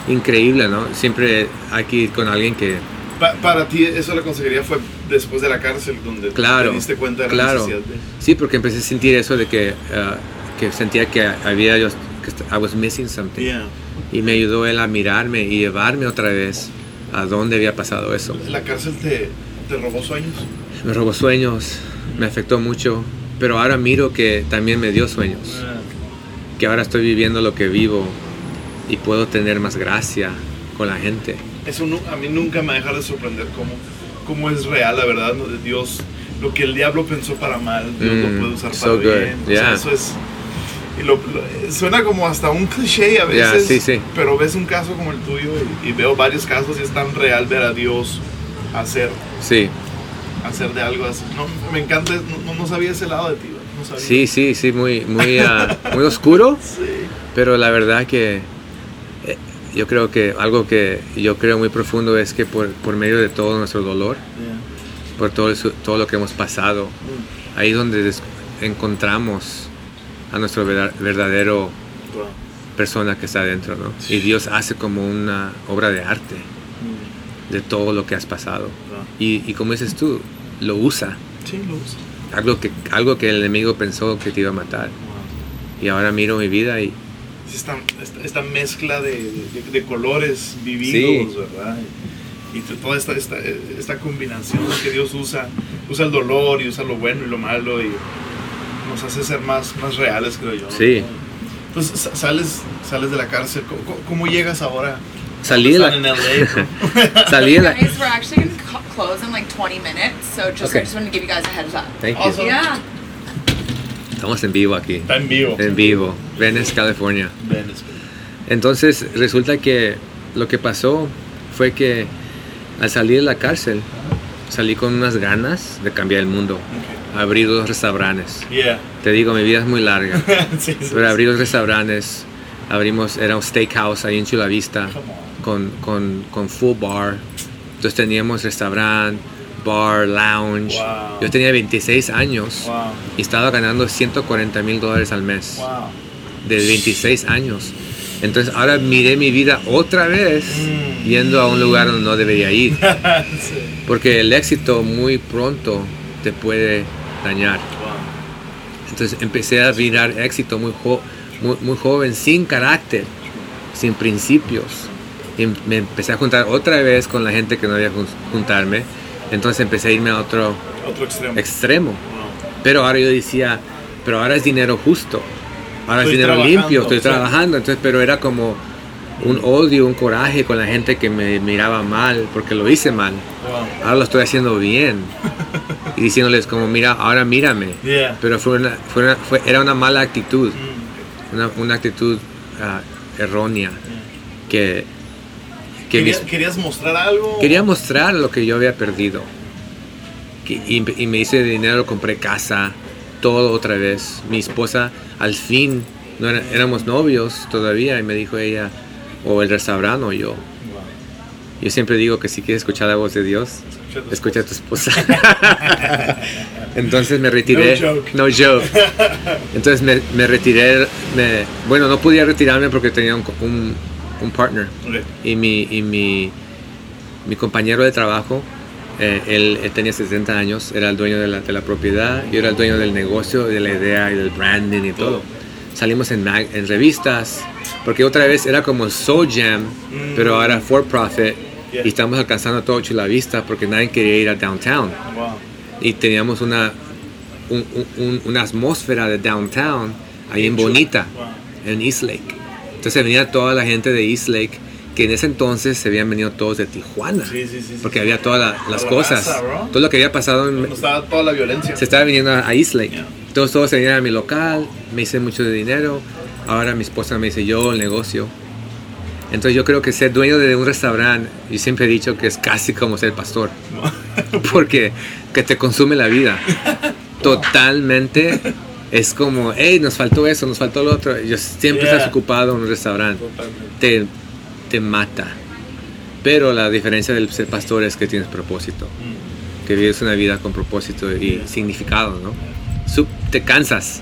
increíble, ¿no? Siempre hay que ir con alguien que... Pa- para ti, eso la consejería fue después de la cárcel, donde Claro, te diste cuenta de la claro. necesidad de. Sí, porque empecé a sentir eso de que, ah, que sentía que había yo... que I was missing something. Yeah. Y me ayudó él a mirarme y llevarme otra vez a dónde había pasado eso. La cárcel te, te robó sueños. Me robó sueños, me afectó mucho, pero ahora miro que también me dio sueños. que ahora estoy viviendo lo que vivo y puedo tener más gracia con la gente. Eso nu- a mí nunca me deja de sorprender cómo, cómo es real la verdad ¿no? de Dios. Lo que el diablo pensó para mal, Dios Mm, lo puede usar so para good, bien. O sea, yeah. eso es. Y lo, lo- suena como hasta un cliché a Yeah, veces, sí, sí. pero ves un caso como el tuyo y, y veo varios casos y es tan real ver a Dios hacer. Sí, hacer de algo así. No, me encanta, no, no sabía ese lado de ti. No sabía. Sí, sí, sí, muy, muy, ah, muy oscuro, Sí. pero la verdad que eh, yo creo que algo que yo creo muy profundo es que por, por medio de todo nuestro dolor, Yeah. por todo, eso- todo lo que hemos pasado, Mm. ahí es donde encontramos a nuestro verda- verdadero persona que está adentro, ¿no? Y Dios hace como una obra de arte Mm. de todo lo que has pasado. Y, y como dices tú, lo usa. Sí, lo uso. Algo que, algo que el enemigo pensó que te iba a matar. Y ahora miro mi vida y Esta, esta, esta mezcla de, de- de colores vividos, ¿verdad? Y toda esta, esta, esta combinación que Dios usa, usa el dolor y usa lo bueno y lo malo y nos hace ser más, más reales, creo yo. Sí. Entonces sa- sales, sales de la cárcel, ¿cómo, cómo- llegas ahora? salí de la, en LA, salí de la, Guys, we're actually gonna co- close in like 20 minutes, so just Okay. I just want to give you guys a heads up. Thank you. Awesome. Yeah. Estamos en vivo aquí. Está en vivo. En vivo. Venice, California. Ven, espera. Entonces resulta que lo que pasó fue que al salir de la cárcel salí con unas ganas de cambiar el mundo. Ok. Abrí dos restaurantes. Yeah. Te digo, mi vida es muy larga. sí, sí, Pero abrí dos restaurantes. Abrimos, era un steakhouse ahí en Chula Vista con, con, con full bar. Entonces teníamos restaurante, bar, lounge. Wow. Yo tenía 26 años Wow. y estaba ganando 140 mil dólares al mes Wow. de 26 años. Entonces ahora miré mi vida otra vez Mm. yendo a un lugar donde no debería ir. sí. Porque el éxito muy pronto te puede dañar. Entonces empecé a mirar éxito muy, jo- muy, muy joven, sin carácter, sin principios. Y me empecé a juntar otra vez con la gente que no debía jun- juntarme. Entonces empecé a irme a otro Otro extremo. extremo. Pero ahora yo decía, pero ahora es dinero justo. Ahora Estoy es dinero limpio, estoy trabajando. Entonces, pero era como un odio, un coraje con la gente que me miraba mal porque lo hice mal. Ahora lo estoy haciendo bien. Y diciéndoles como, mira, ahora mírame. Yeah. Pero fue una, fue una- fue- era una mala actitud, Mm. una, una actitud ah, errónea. Que, que ¿Querías, mis- querías mostrar algo? quería mostrar lo que yo había perdido. Que- y, y me hice dinero, compré casa, todo otra vez. Mi esposa, al fin, no era- éramos novios todavía, y me dijo ella, o el restaurante o yo. Yo siempre digo que si quieres escuchar la voz de Dios, Escucha a tu esposa. Entonces me retiré. No joke. No joke. Entonces me, me retiré. me- bueno, no podía retirarme porque tenía un, un, un partner. Y mi, y mi, mi compañero de trabajo, eh, él, él tenía 60 años, era el dueño de la, de la propiedad, yo era el dueño del negocio, de la idea y del branding y todo. Salimos en, mag- en revistas, porque otra vez era como Soul Jam, Mm. pero ahora for profit. Yeah. Y estamos alcanzando todo Chula Vista porque nadie quería ir a downtown. Wow. Y teníamos una, un- un- un- una atmósfera de downtown ahí en Bonita Wow. en East Lake. Entonces venía toda la gente de East Lake, que en ese entonces se habían venido todos de Tijuana, Sí, sí, sí. porque había todas la- las la cosas, raza, todo lo que había pasado, en- estaba toda la violencia. se estaba viniendo a East Lake. Yeah. Todos, todos se venían a mi local, me hice mucho de dinero, ahora mi esposa me dice yo el negocio. Entonces yo creo que ser dueño de un restaurante, yo siempre he dicho que es casi como ser pastor, porque que te consume la vida. Totalmente. Es como, hey, nos faltó eso, nos faltó lo otro. Yo siempre Yeah. estás ocupado en un restaurante. Totalmente. Te, te mata. Pero la diferencia del ser pastor es que tienes propósito. Que vives una vida con propósito y significado, ¿no? Te cansas,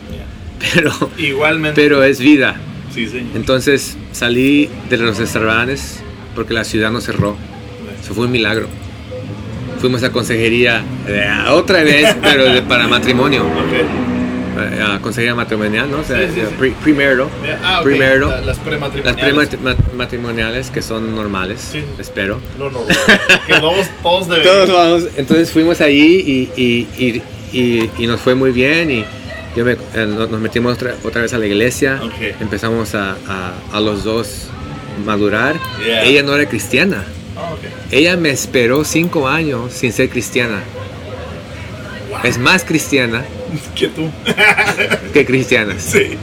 pero, Igualmente. pero es vida. Sí, señor. Entonces salí de los restaurantes porque la ciudad no cerró. Eso fue un milagro. Fuimos a consejería eh, otra vez, pero de- para matrimonio. Eh, A consejería matrimonial, ¿no? O sea, Sí, sí, sí. Yeah, Ah, ok. Primero. La- las Las prematrimoniales. prematrimoniales que son normales, espero. No, no. Que todos, todos vamos. Entonces fuimos allí y, y, y, y- nos fue muy bien y yo me- eh, nos metimos otra, otra vez a la iglesia. Ok. Empezamos a, a- a los dos madurar. Yeah. Ella no era cristiana. Ah, ok. Ella me esperó cinco años sin ser cristiana. Es más cristiana Que tú. que cristiana. sí.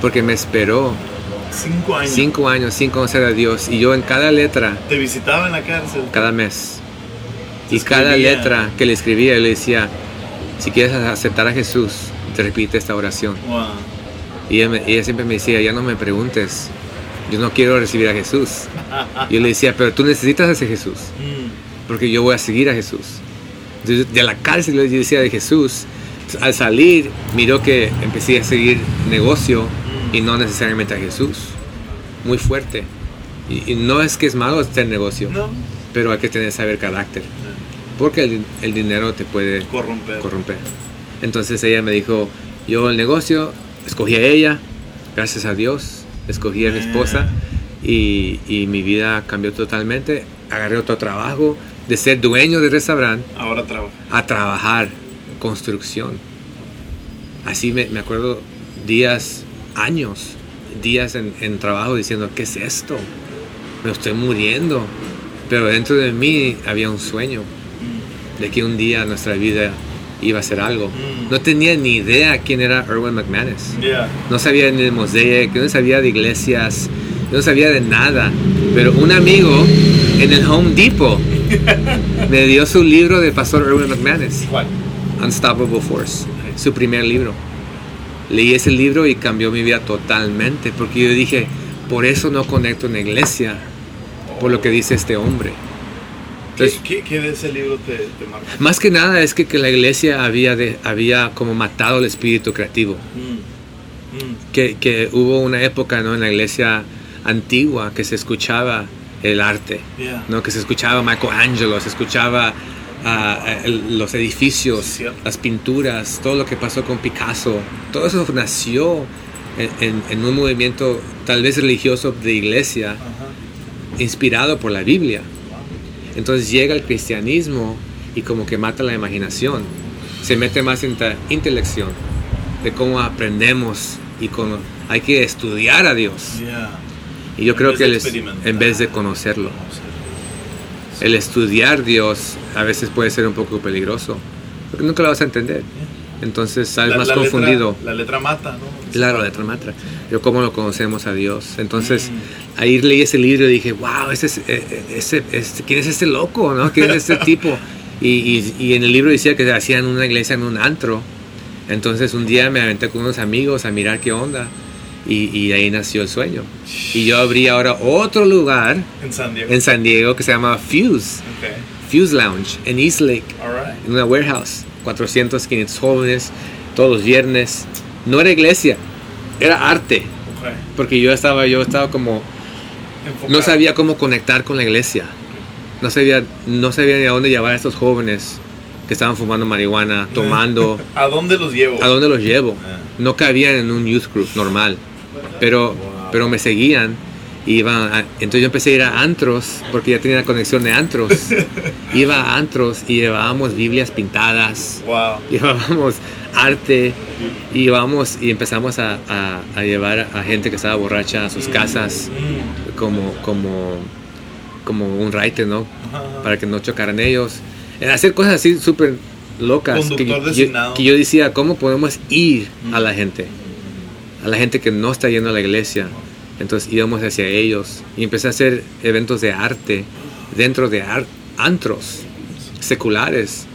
Porque me esperó Cinco años. cinco años sin conocer a Dios. Y yo en cada letra, Te visitaba en la cárcel. cada mes, Y cada letra que le escribía, le decía, si quieres aceptar a Jesús, te repite esta oración. Wow. Y ella, me- ella siempre me decía, ya no me preguntes, yo no quiero recibir a Jesús. Yo le decía, pero tú necesitas a ese Jesús, Mm. porque yo voy a seguir a Jesús. Entonces, de la cárcel yo decía de Jesús. Al salir, miró que empecé a seguir negocio y no necesariamente a Jesús. Muy fuerte. Y, y no es que es malo hacer negocio, No. pero hay que tener saber carácter. Porque el, el dinero te puede Corromper. corromper. Entonces ella me dijo, yo el negocio, escogí a ella, gracias a Dios, escogí a mi esposa y, y mi vida cambió totalmente. Agarré otro trabajo de ser dueño de restaurante Ahora trabaja. a trabajar construcción. Así me, me acuerdo días, años, días en, en trabajo diciendo, ¿qué es esto? Me estoy muriendo. Pero dentro de mí había un sueño de que un día nuestra vida iba a ser algo. Mm. No tenía ni idea quién era Erwin McManus. No sabía ni de Mosaic, no sabía de iglesias, no sabía de nada. Pero un amigo en el Home Depot me dio su libro de Pastor Erwin McManus, ¿Cuál? Unstoppable Force, su primer libro. Leí ese libro y cambió mi vida totalmente, porque yo dije, por eso no conecto en la iglesia, por lo que dice este hombre. ¿Qué, Entonces, qué, qué de ese libro te, te marcó? más que nada es que, que la iglesia había, de, había como matado el espíritu creativo. Mm. Mm. que, que hubo una época ¿no? en la iglesia antigua que se escuchaba el arte, Yeah. ¿no? que se escuchaba Michelangelo, se escuchaba el- los edificios, las pinturas, todo lo que pasó con Picasso, todo eso nació en, en- en un movimiento tal vez religioso de iglesia Ajá. inspirado por la Biblia. Entonces llega el cristianismo y como que mata la imaginación. Se mete más en la intelección de cómo aprendemos y cómo hay que estudiar a Dios. Y yo En creo que en vez de Conocerlo. El estudiar Dios a veces puede ser un poco peligroso, porque nunca lo vas a entender. Entonces sales más la letra- confundido. la letra mata, ¿no? Claro, la letra matra. Pero cómo lo conocemos a Dios. Entonces, Mm. ahí leí ese libro y dije, wow, ese, es- eh, eh, ese, este- ¿quién es este loco? ¿no? ¿Quién es este tipo? Y, y- y en el libro decía que hacían una iglesia en un antro. Entonces, un día me aventé con unos amigos a mirar qué onda. Y, y ahí nació el sueño. Y yo abrí ahora otro lugar En San Diego. en San Diego que se llama Fuse. Ok. Fuse Lounge, en East Lake Alright. en una warehouse, 400, 500 jóvenes, todos los viernes. No era iglesia, era arte, Ok. porque yo estaba, yo estaba como, Enfocado. no sabía cómo conectar con la iglesia, no sabía, no sabía ni a dónde llevar a estos jóvenes que estaban fumando marihuana, tomando, ¿A dónde los llevo? a dónde los llevo. Ah. No cabían en un youth group normal, pero, pero me seguían. Iban a- entonces yo empecé a ir a antros porque ya tenía la conexión de antros. Iba a antros y llevábamos Biblias pintadas, Wow. llevábamos arte y llevamos y empezamos a, a- a llevar a gente que estaba borracha a sus casas Mm. como como como un raite no para que no chocaran ellos hacer cosas así súper locas que, yo- que yo decía cómo podemos ir a la gente a la gente que no está yendo a la iglesia entonces íbamos hacia ellos y empecé a hacer eventos de arte dentro de ar- antros seculares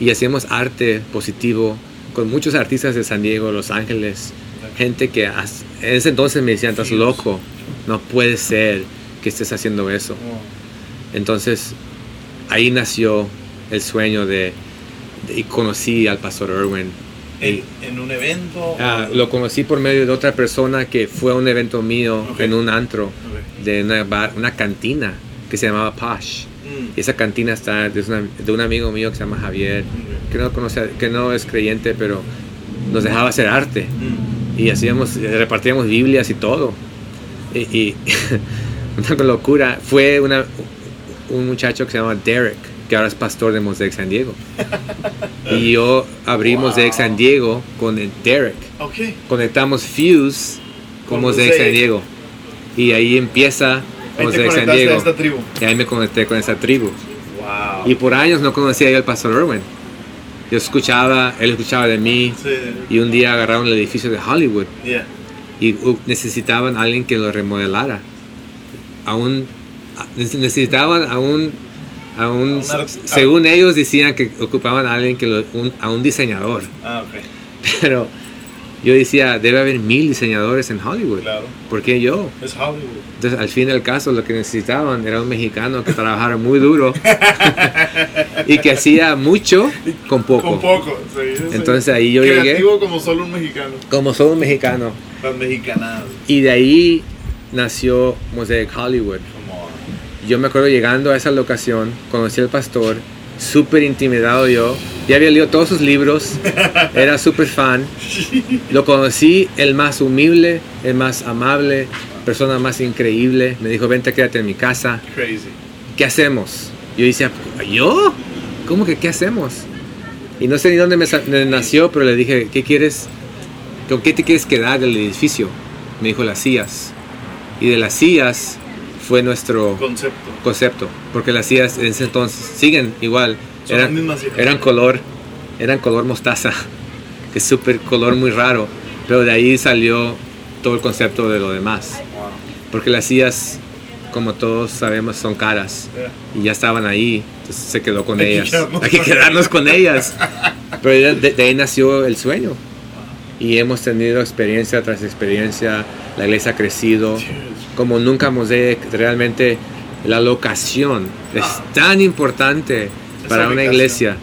y hacíamos arte positivo con muchos artistas de San Diego, Los Ángeles, gente que en ese entonces me decían, estás loco, no puede ser que estés haciendo eso. Entonces ahí nació el sueño de, de- y conocí al pastor Erwin. En, en un evento. Ah, lo conocí por medio de otra persona que fue a un evento mío Ok. en un antro Ok. de una, bar- una cantina que se llamaba Posh. Mm. Y esa cantina está de, una- de un amigo mío que se llama Javier, que no, conoce, que no es creyente, pero nos dejaba hacer arte. Mm. Y hacíamos, repartíamos Biblias y todo. Y, y una locura. Fue una, un muchacho que se llama Derek, que ahora es pastor de Mosaic San Diego. Y yo abrí Wow. Mosaic San Diego con Derek. Ok. Conectamos Fuse con Con Mosaic San. Diego. Y ahí empieza Ahí Mosaic San a Diego. esta tribu. Y ahí me conecté con esa tribu. Wow. Y por años no conocía yo al pastor Erwin. Yo escuchaba, él escuchaba de mí. Sí. Y un día agarraron el edificio de Hollywood Yeah. y uh, necesitaban a alguien que lo remodelara. A un, a- neces- necesitaban a un, a un, A un según ellos decían que ocupaban a alguien que lo- un- a un diseñador, Ah, ok. pero yo decía debe haber mil diseñadores en Hollywood. Claro. ¿Por qué yo? Es Hollywood. Entonces, al fin del caso, lo que necesitaban era un mexicano que trabajara muy duro y que hacía mucho con poco. Con poco. sí. Entonces, ahí yo llegué. Creativo como solo un mexicano. Como solo un mexicano. Las mexicanadas. Y de ahí nació Mosaic Hollywood. Yo me acuerdo llegando a esa locación, conocí al pastor, súper intimidado yo. Ya había leído todos sus libros, era súper fan. Lo conocí, el más humilde, el más amable, persona más increíble. Me dijo, vente, quédate en mi casa. Crazy. ¿qué hacemos? Yo decía, ¿yo? ¿Cómo que qué hacemos? Y no sé ni dónde me, me nació, pero le dije, ¿qué quieres? ¿Con qué te quieres quedar del edificio? Me dijo, las sillas. Y de las sillas fue nuestro Concepto. concepto, porque las sillas en ese entonces siguen igual, Son eran, las mismas sillas. eran color, eran color mostaza, que es súper color muy raro, pero de ahí salió todo el concepto de lo demás, porque las sillas, como todos sabemos, son caras y ya estaban ahí, entonces se quedó con Hay ellas, hay que quedarnos con ellas, pero de, de ahí nació el sueño. Y hemos tenido experiencia tras experiencia, la iglesia ha crecido, como nunca Mosaic, realmente la locación es tan importante Esa para una iglesia.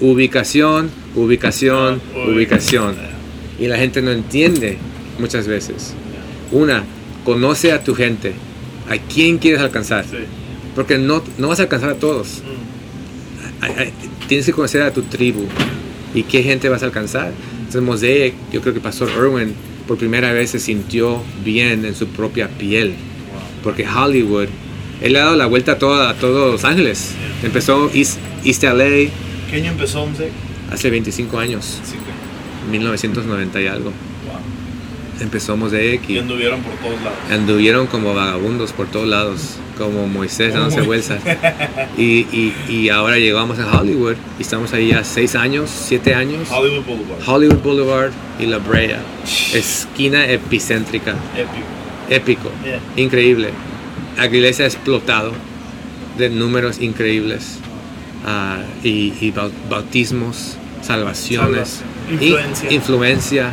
Yeah. Ubicación, ubicación, Ah, ubicación. Yeah. Y la gente no entiende muchas veces. Una, conoce a tu gente, a quién quieres alcanzar, Sí. porque no, no vas a alcanzar a todos. Mm. Tienes que conocer a tu tribu y qué gente vas a alcanzar. Entonces Mosaic, yo creo que Pastor Irwin por primera vez se sintió bien en su propia piel, porque Hollywood, él le ha dado la vuelta a, toda, a todos Los Ángeles. Empezó East, East LA ¿Qué año empezó Mosaic? hace 25 años, Sí. 1990 y algo. Wow. Empezó Mosaic Y y anduvieron por todos lados. anduvieron como vagabundos por todos lados, como Moisés dándose vueltas. Y, y, y ahora llegamos a Hollywood y estamos ahí ya 6 años, 7 años. Hollywood Boulevard. Hollywood Boulevard y La Brea. Esquina epicéntrica. Épico. Épico. Yeah. Increíble. La iglesia ha explotado de números increíbles. Ah, y, y bau- bautismos, salvaciones, Salvación. y- Influencia. influencia.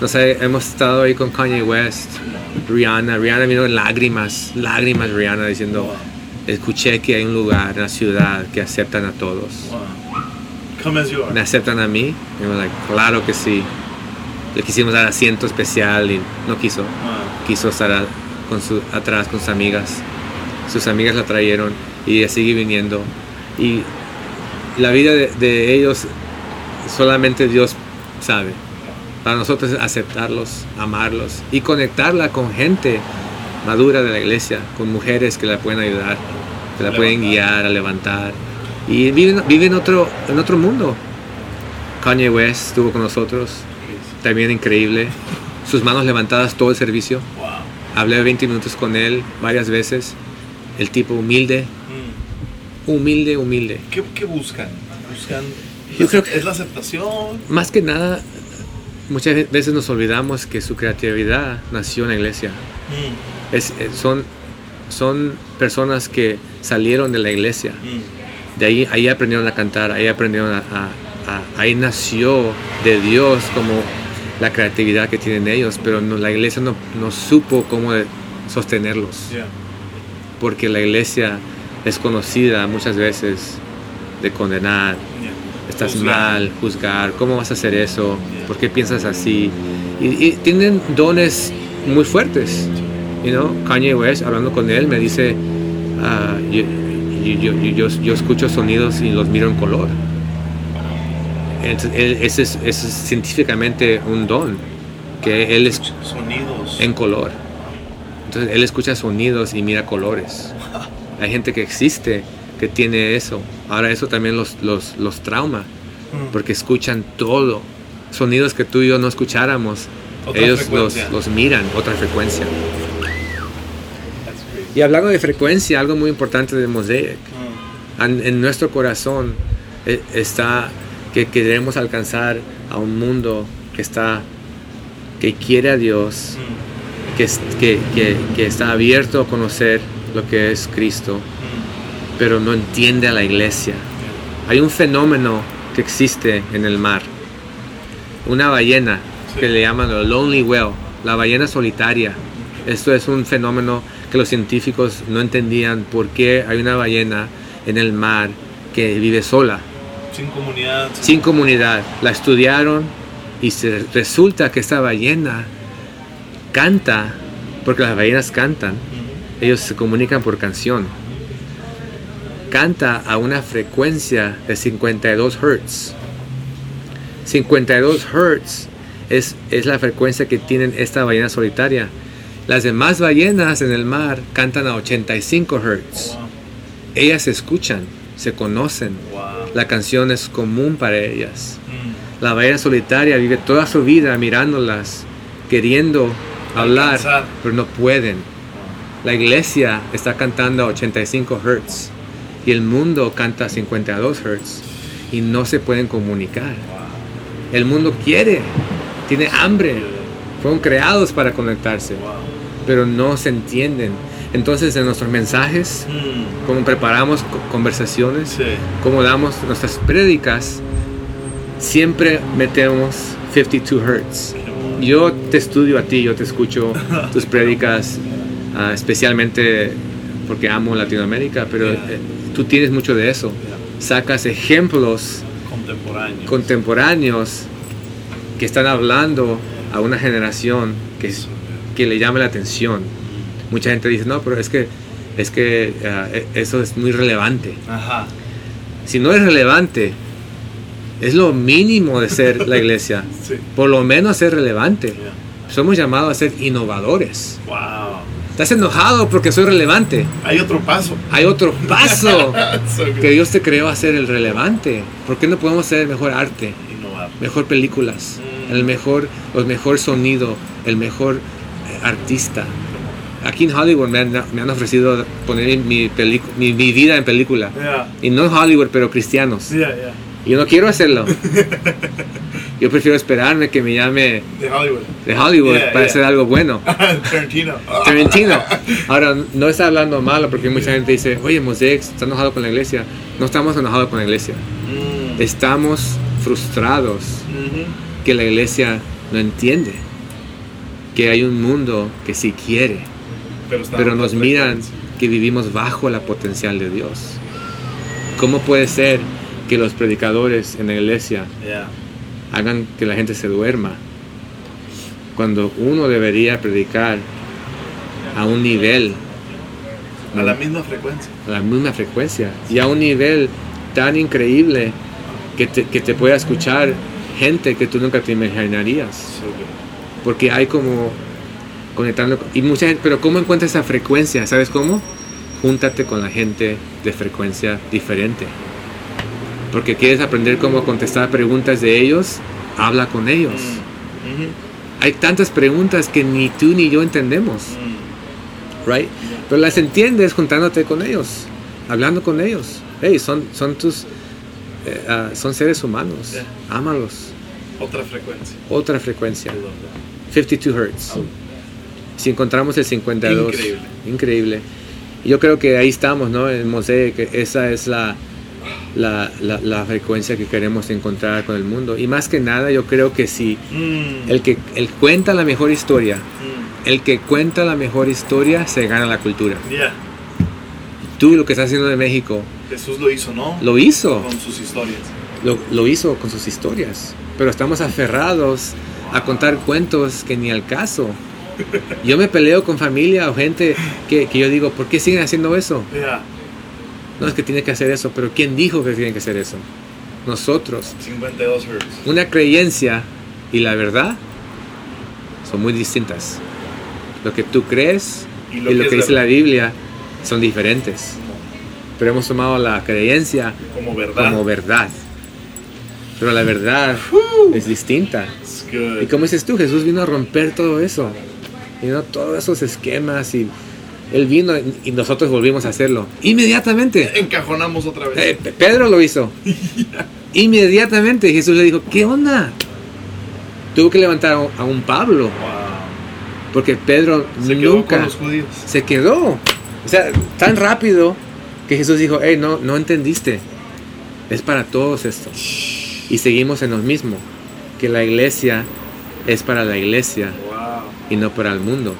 No sé, hemos estado ahí con Kanye West, Rihanna. Rihanna vino en lágrimas, lágrimas Rihanna diciendo, Wow. escuché que hay un lugar en la ciudad que aceptan a todos. Wow. Come as you are. ¿Me aceptan a mí? Y yo, like, claro que sí. Le quisimos dar asiento especial y no quiso. Wow. Quiso estar a- con su, atrás con sus amigas. Sus amigas la trajeron y ella sigue viniendo. Y la vida de, de ellos solamente Dios sabe. Para nosotros es aceptarlos, amarlos y conectarla con gente madura de la iglesia, con mujeres que la pueden ayudar, que la pueden Levantar. guiar, a levantar. Y viven, viven otro, en otro mundo. Kanye West estuvo con nosotros, también increíble. Sus manos levantadas todo el servicio. Wow. Hablé 20 minutos con él varias veces. El tipo humilde, Mm. humilde, humilde. ¿Qué, qué buscan? Buscan. Yo creo que- ¿Es la aceptación? Más que nada, muchas veces nos olvidamos que su creatividad nació en la iglesia. Mm. Es, eh, son, son personas que salieron de la iglesia. Mm. De ahí, ahí aprendieron a cantar, ahí aprendieron a, a- a- ahí nació de Dios como la creatividad que tienen ellos, pero no, la iglesia no, no supo cómo sostenerlos, Yeah. porque la iglesia es conocida muchas veces de condenar, Yeah. Estás Juzgar. mal, juzgar, ¿cómo vas a hacer eso? ¿Por qué piensas así? Y, y tienen dones muy fuertes. You know, Kanye West, hablando con él, me dice, ah, yo, yo, yo, yo- yo escucho sonidos y los miro en color. Entonces, él- ese, es, ese es científicamente un don, que él es Sonidos. en color. Entonces él escucha sonidos y mira colores. Hay gente que existe que tiene eso. Ahora eso también los, los, los trauma, Mm. porque escuchan todo. Sonidos que tú y yo no escucháramos. Otra ellos los, miran, otra frecuencia. Y hablando de frecuencia, algo muy importante de Mosaic. Mm. En, en nuestro corazón eh, está que queremos alcanzar a un mundo que está que quiere a Dios, Mm. que, que, que- que está abierto a conocer lo que es Cristo. Pero no entiende a la iglesia. Hay un fenómeno que existe en el mar. Una ballena que le llaman el lonely whale, la ballena solitaria. Esto es un fenómeno que los científicos no entendían por qué hay una ballena en el mar que vive sola, Sin comunidad. sin comunidad. La estudiaron y se resulta que esta ballena canta, porque las ballenas cantan, ellos se comunican por canción. Canta a una frecuencia de 52 Hz. 52 Hz es, es la frecuencia que tienen esta ballena solitaria. Las demás ballenas en el mar cantan a 85 Hz. Ellas se escuchan, se conocen. La canción es común para ellas. Mm. La ballena solitaria vive toda su vida mirándolas, queriendo hablar, pero no pueden. La iglesia está cantando a 85 Hz y el mundo canta a 52 Hz y no se pueden comunicar. El mundo quiere, tiene hambre, fueron creados para conectarse, pero no se entienden. Entonces en nuestros mensajes, Mm. como preparamos co- conversaciones, Sí. como damos nuestras prédicas, siempre metemos 52 Hz. Yo te estudio a ti, yo te escucho tus prédicas, ah, especialmente porque amo Latinoamérica, pero Yeah. eh, tú tienes mucho de eso. Sacas ejemplos Contemporáneo. contemporáneos que están hablando a una generación que, que le llama la atención. Mucha gente dice, no, pero es que, es que ah, e- eso es muy relevante. Ajá. Si no es relevante, es lo mínimo de ser la iglesia. Sí. Por lo menos ser relevante. Yeah. Somos llamados a ser innovadores. Wow. Estás enojado porque soy relevante. Hay otro paso. Hay otro paso So que Dios te creó a ser el relevante. ¿Por qué no podemos hacer mejor arte, Innovar. mejor películas, Mm. el mejor, el mejor sonido, el mejor eh, artista? Aquí en Hollywood me han, me han ofrecido poner mi, mi, mi vida en película. Yeah. Y no en Hollywood, pero cristianos. Yeah, yeah. Yo no quiero hacerlo. Yo prefiero esperarme que me llame De Hollywood. de Hollywood Yeah, para yeah. hacer algo bueno. Tarantino. Tarantino. Ahora, no está hablando malo porque mucha gente dice, oye, Mosaic está enojado con la iglesia. No estamos enojados con la iglesia. Mm. Estamos frustrados Ujú. que la iglesia no entiende. Que hay un mundo que sí quiere, Pero, nos miran que vivimos bajo la potencial de Dios. ¿Cómo puede ser que los predicadores en la iglesia Yeah. Hagan que la gente se duerma. Cuando uno debería predicar a un nivel, A la misma frecuencia. a la misma frecuencia y a un nivel tan increíble que te, que te pueda escuchar gente que tú nunca te imaginarías. Porque hay como conectando y mucha gente, pero ¿cómo encuentras esa frecuencia? ¿Sabes cómo? Júntate con la gente de frecuencia diferente. Porque quieres aprender cómo contestar preguntas de ellos, habla con ellos. Mm. Hay tantas preguntas que ni tú ni yo entendemos, Mm. right? Pero las entiendes juntándote con ellos, hablando con ellos. Hey, son, son tus, eh, ah, son seres humanos. Yeah. Ámalos. Otra frecuencia. Otra frecuencia. I love that. 52 Hz. Si encontramos el 52. Increíble. Increíble. Yo creo que ahí estamos, ¿no? En Mosaic, que esa es la, la, la, la frecuencia que queremos encontrar con el mundo. Y más que nada, yo creo que si Mm. el que el cuenta la mejor historia, Mm. el que cuenta la mejor historia, se gana la cultura. Yeah. Tú lo que estás haciendo de México, Jesús lo hizo, ¿no? lo hizo, Con sus historias. lo, lo hizo con sus historias. Pero estamos aferrados a contar cuentos que ni al caso. Yo me peleo con familia o gente que, que yo digo, ¿por qué siguen haciendo eso? Yeah. No es que tiene que hacer eso, pero ¿quién dijo que tienen que hacer eso? Nosotros. 52 Hz. Una creencia y la verdad son muy distintas. Lo que tú crees y lo, que, dice la Biblia son diferentes. Pero hemos tomado la creencia Como verdad. como verdad. Pero la verdad es distinta. Y como dices tú, Jesús vino a romper todo eso. Y no todos esos esquemas y él vino y- nosotros volvimos a hacerlo. Inmediatamente. Encajonamos otra vez. Eh, Pe- Pedro lo hizo. Inmediatamente Jesús le dijo, ¿qué onda? Tuvo que levantar a un- Pablo. Wow. Porque Pedro Se quedó nunca con los judíos. se quedó. O sea, tan rápido que Que Jesús dijo, hey, no, no entendiste. Es para todos esto. Y seguimos en lo mismo. Que la iglesia es para la iglesia Wow. y no para el mundo.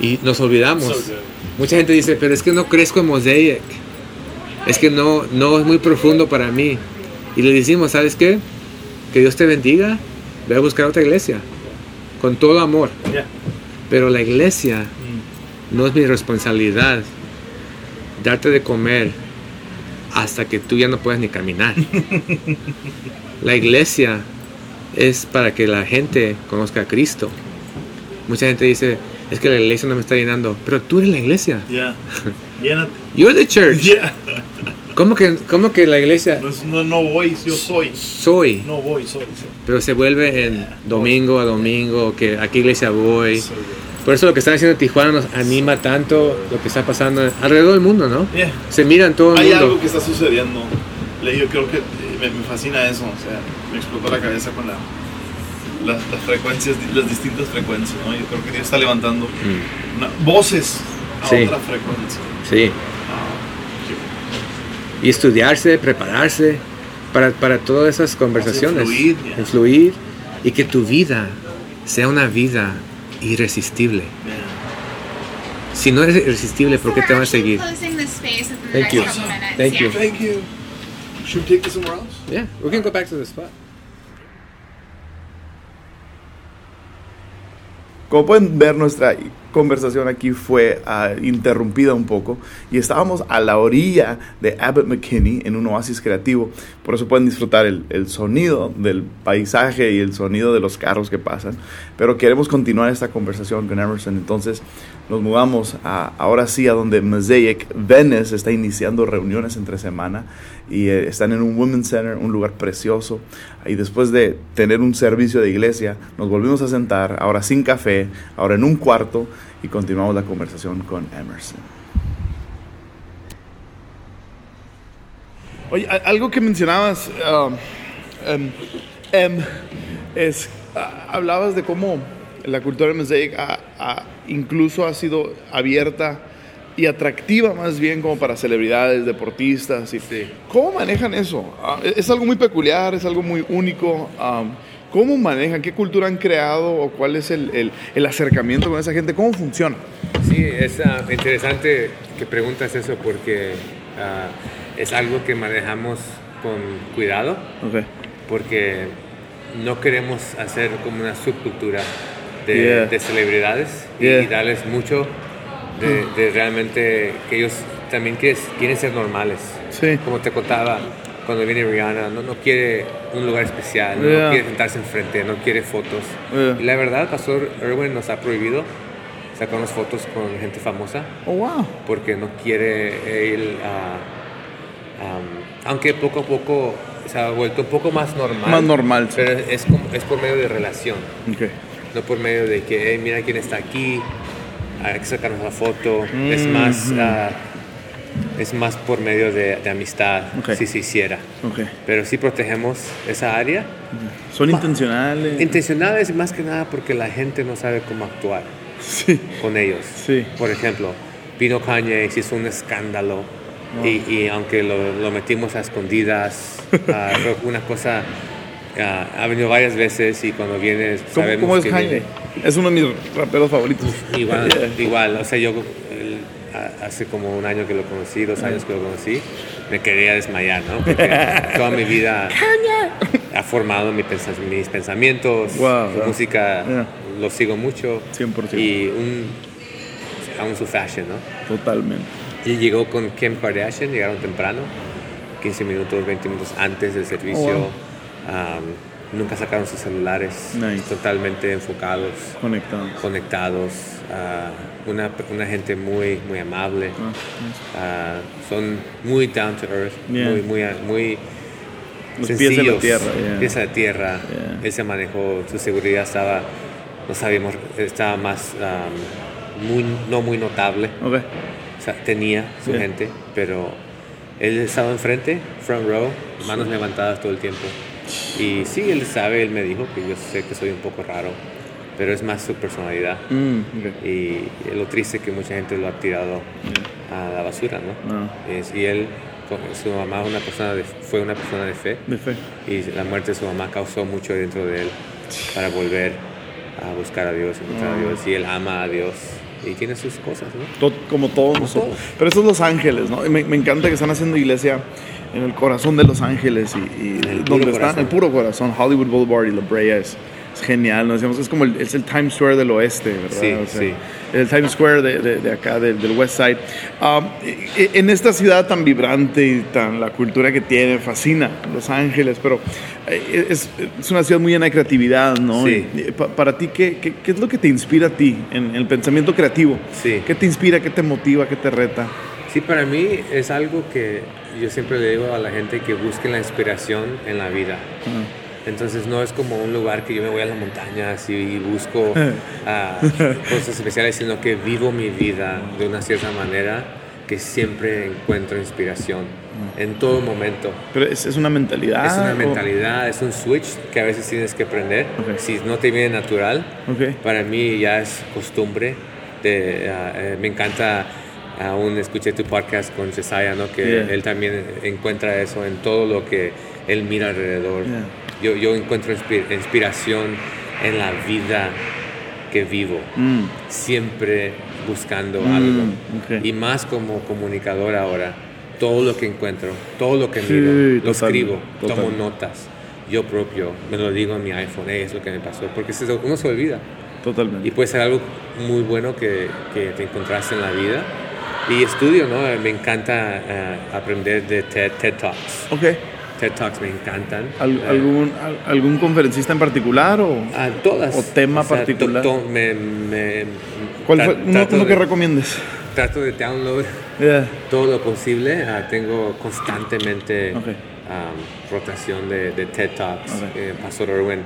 Y nos olvidamos. Mucha gente dice, pero es que no crezco en Mosaic. Es que no, no es muy profundo para mí. Y le decimos, ¿sabes qué? Que Dios te bendiga. Ve a buscar otra iglesia. Con todo amor. Pero la iglesia no es mi responsabilidad darte de comer hasta que tú ya no puedas ni caminar. la iglesia es para que la gente conozca a Cristo. Mucha gente dice, es que la iglesia no me está llenando, pero tú eres la iglesia. Yeah. Llénate. You're the church. Yeah. ¿Cómo que, cómo que la iglesia No, no, voy, yo soy. soy? No voy, soy. soy. Pero se vuelve en domingo a domingo, que a qué iglesia voy. So. Por eso lo que están haciendo en Tijuana nos anima tanto lo que está pasando alrededor del mundo, ¿no? Yeah. Se mira en todo el Hay mundo. algo que está sucediendo. Yo creo que me, me fascina eso. O sea, me explotó la cabeza con la, las, las frecuencias, las distintas frecuencias. ¿no? Yo creo que Dios está levantando Mm, una- voces a Sí. otra frecuencia. sí. Ah, Y estudiarse, prepararse para, para todas esas conversaciones. influir, ya. Influir. Y que tu vida sea una vida irresistible. yeah. Si no eres irresistible, ¿por qué te van a seguir? Thank you. Thank yeah. you. Thank you. Should we take this somewhere else? Yeah, we can go back to the spot. Como pueden ver, nuestra conversación aquí fue ah, interrumpida un poco y estábamos a la orilla de Abbott McKinney en un oasis creativo. Por eso pueden disfrutar el, el sonido del paisaje y el sonido de los carros que pasan. Pero queremos continuar esta conversación con Emerson. Entonces nos mudamos a, ahora sí a donde Mosaic Venice está iniciando reuniones entre semana y eh, están en un Women's Center, un lugar precioso. Y después de tener un servicio de iglesia, nos volvimos a sentar, ahora sin café, ahora en un cuarto, y continuamos la conversación con Emerson. Oye, algo que mencionabas um, em, es, ah, hablabas de cómo la cultura de Mosaic ha- ha- incluso ha sido abierta y atractiva más bien como para celebridades, deportistas. Y, Sí. ¿Cómo manejan eso? Ah, es algo muy peculiar, es algo muy único. um, ¿Cómo manejan? ¿Qué cultura han creado? ¿O cuál es el, el- el acercamiento con esa gente? ¿Cómo funciona? Sí, es ah, interesante que preguntas eso porque ah, es algo que manejamos con cuidado Okay. porque no queremos hacer como una subcultura de, Yeah. de celebridades y- Yeah. y, darles mucho de, de realmente que ellos también quieren, quieren ser normales. Sí. Como te contaba, cuando viene Rihanna, no, no quiere un lugar especial, no, Yeah. quiere sentarse enfrente, no quiere fotos. Yeah. Y la verdad, Pastor Erwin nos ha prohibido sacarnos fotos con gente famosa Oh, wow. porque no quiere él, ah, am, aunque poco a poco se ha vuelto un poco más normal. Más normal, sí. Pero es, es por medio de relación, Okay. no por medio de que, "Hey, mira quién está aquí, hay que sacarnos la foto. Es Mm, más... mm. ah, es más por medio de, de amistad, Ok. si se hiciera. Okay. Pero sí protegemos esa área. ¿Son intencionales? Intencionales más que nada porque la gente no sabe cómo actuar sí. con ellos. Sí. Por ejemplo, vino Kanye, hizo un escándalo y, y aunque lo, lo metimos a escondidas, ah, fue una cosa, ha venido varias veces y cuando viene ¿Cómo, sabemos cómo es que viene. Es uno de mis raperos favoritos. Igual, Yeah. igual, o sea, yo el- hace como un año que lo conocí, dos años que lo conocí, me quería desmayar, ¿no? Porque toda mi vida ha formado mi mis pensamientos, Wow, su wow. música, Yeah. lo sigo mucho. 100%. Y un, aún su fashion, ¿no? Totalmente. Y llegó con Kim Kardashian, llegaron temprano, 15 minutos, 20 minutos antes del servicio. Oh, wow. Nunca sacaron sus celulares, Nice. totalmente enfocados, Conectados. conectados. ah, una, una gente muy, muy amable. Ah, nice. ah, son muy down to earth, Yeah. muy, muy, muy Los pies de la sencillos, tierra, yeah. pies de la tierra. Yeah. Él se manejó, su seguridad estaba, no sabíamos, estaba más, muy, no muy notable. Ok. O sea, tenía su gente, pero él estaba enfrente, front row, manos levantadas todo el tiempo. Y sí, él sabe, él me dijo que yo sé que soy un poco raro, pero es más su personalidad. Mm, ok. Y lo triste que mucha gente lo ha tirado a la basura, ¿no? Ah. Es- y él, su mamá una persona de- fue una persona de fe De fe. y la muerte de su mamá causó mucho dentro de él para volver a buscar a Dios, encontrar Ah. a Dios. Y él ama a Dios y tiene sus cosas, ¿no? To- como todos nosotros. todos. Pero eso es Los Ángeles, ¿no? Me, me encanta que están haciendo iglesia en el corazón de Los Ángeles y, y El donde están, corazón. el puro corazón, Hollywood Boulevard y La Brea es, es genial, ¿no? Decíamos, es como el, es el Times Square del oeste, ¿verdad? Sí, O sea, sí. El Times Square de, de- de acá, del, del West Side. Um, en esta ciudad tan vibrante y tan la cultura que tiene, fascina Los Ángeles, pero eh, es, es una ciudad muy llena de creatividad, ¿no? Sí. Pa- para ti, ¿qué, qué, qué es lo que te inspira a ti en el pensamiento creativo? Sí. ¿Qué te inspira, qué te motiva, qué te reta? Sí, para mí es algo que yo siempre le digo a la gente que busque la inspiración en la vida. Entonces no es como un lugar que yo me voy a las montañas y, busco ah, cosas especiales, sino que vivo mi vida de una cierta manera que siempre encuentro inspiración en todo momento. Pero es, es una mentalidad. es una o- mentalidad, es un switch que a veces tienes que aprender. Ok. Si no te viene natural, Ok. para mí ya es costumbre. De, ah, eh, me encanta, aún escuché tu podcast con Cesaya, ¿no? que Yeah. él también encuentra eso en todo lo que él mira alrededor. Yeah. Yo, yo encuentro inspi- inspiración en la vida que vivo, Mm, siempre buscando Mm, algo. ok. Y más como comunicador ahora, todo lo que encuentro, todo lo que Sí, miro, lo total, escribo, total. tomo notas. Yo propio me lo digo en mi iPhone, "Hey, es lo que me pasó, porque uno se olvida. totalmente. Y puede ser algo muy bueno que, que te encontraste en la vida. Y estudio, ¿no? Me encanta eh, aprender de TED, TED Talks. ok. TED Talks me encantan. Al- Eh, algún, al- ¿Algún conferencista en particular? O, a todas. o tema particular? to- to- me, me- ¿Cuál fue uno, uno que de- recomiendes? Trato de download Yeah. todo lo posible. Ah, tengo constantemente um, rotación de, de TED Talks. Eh, Pastor Erwin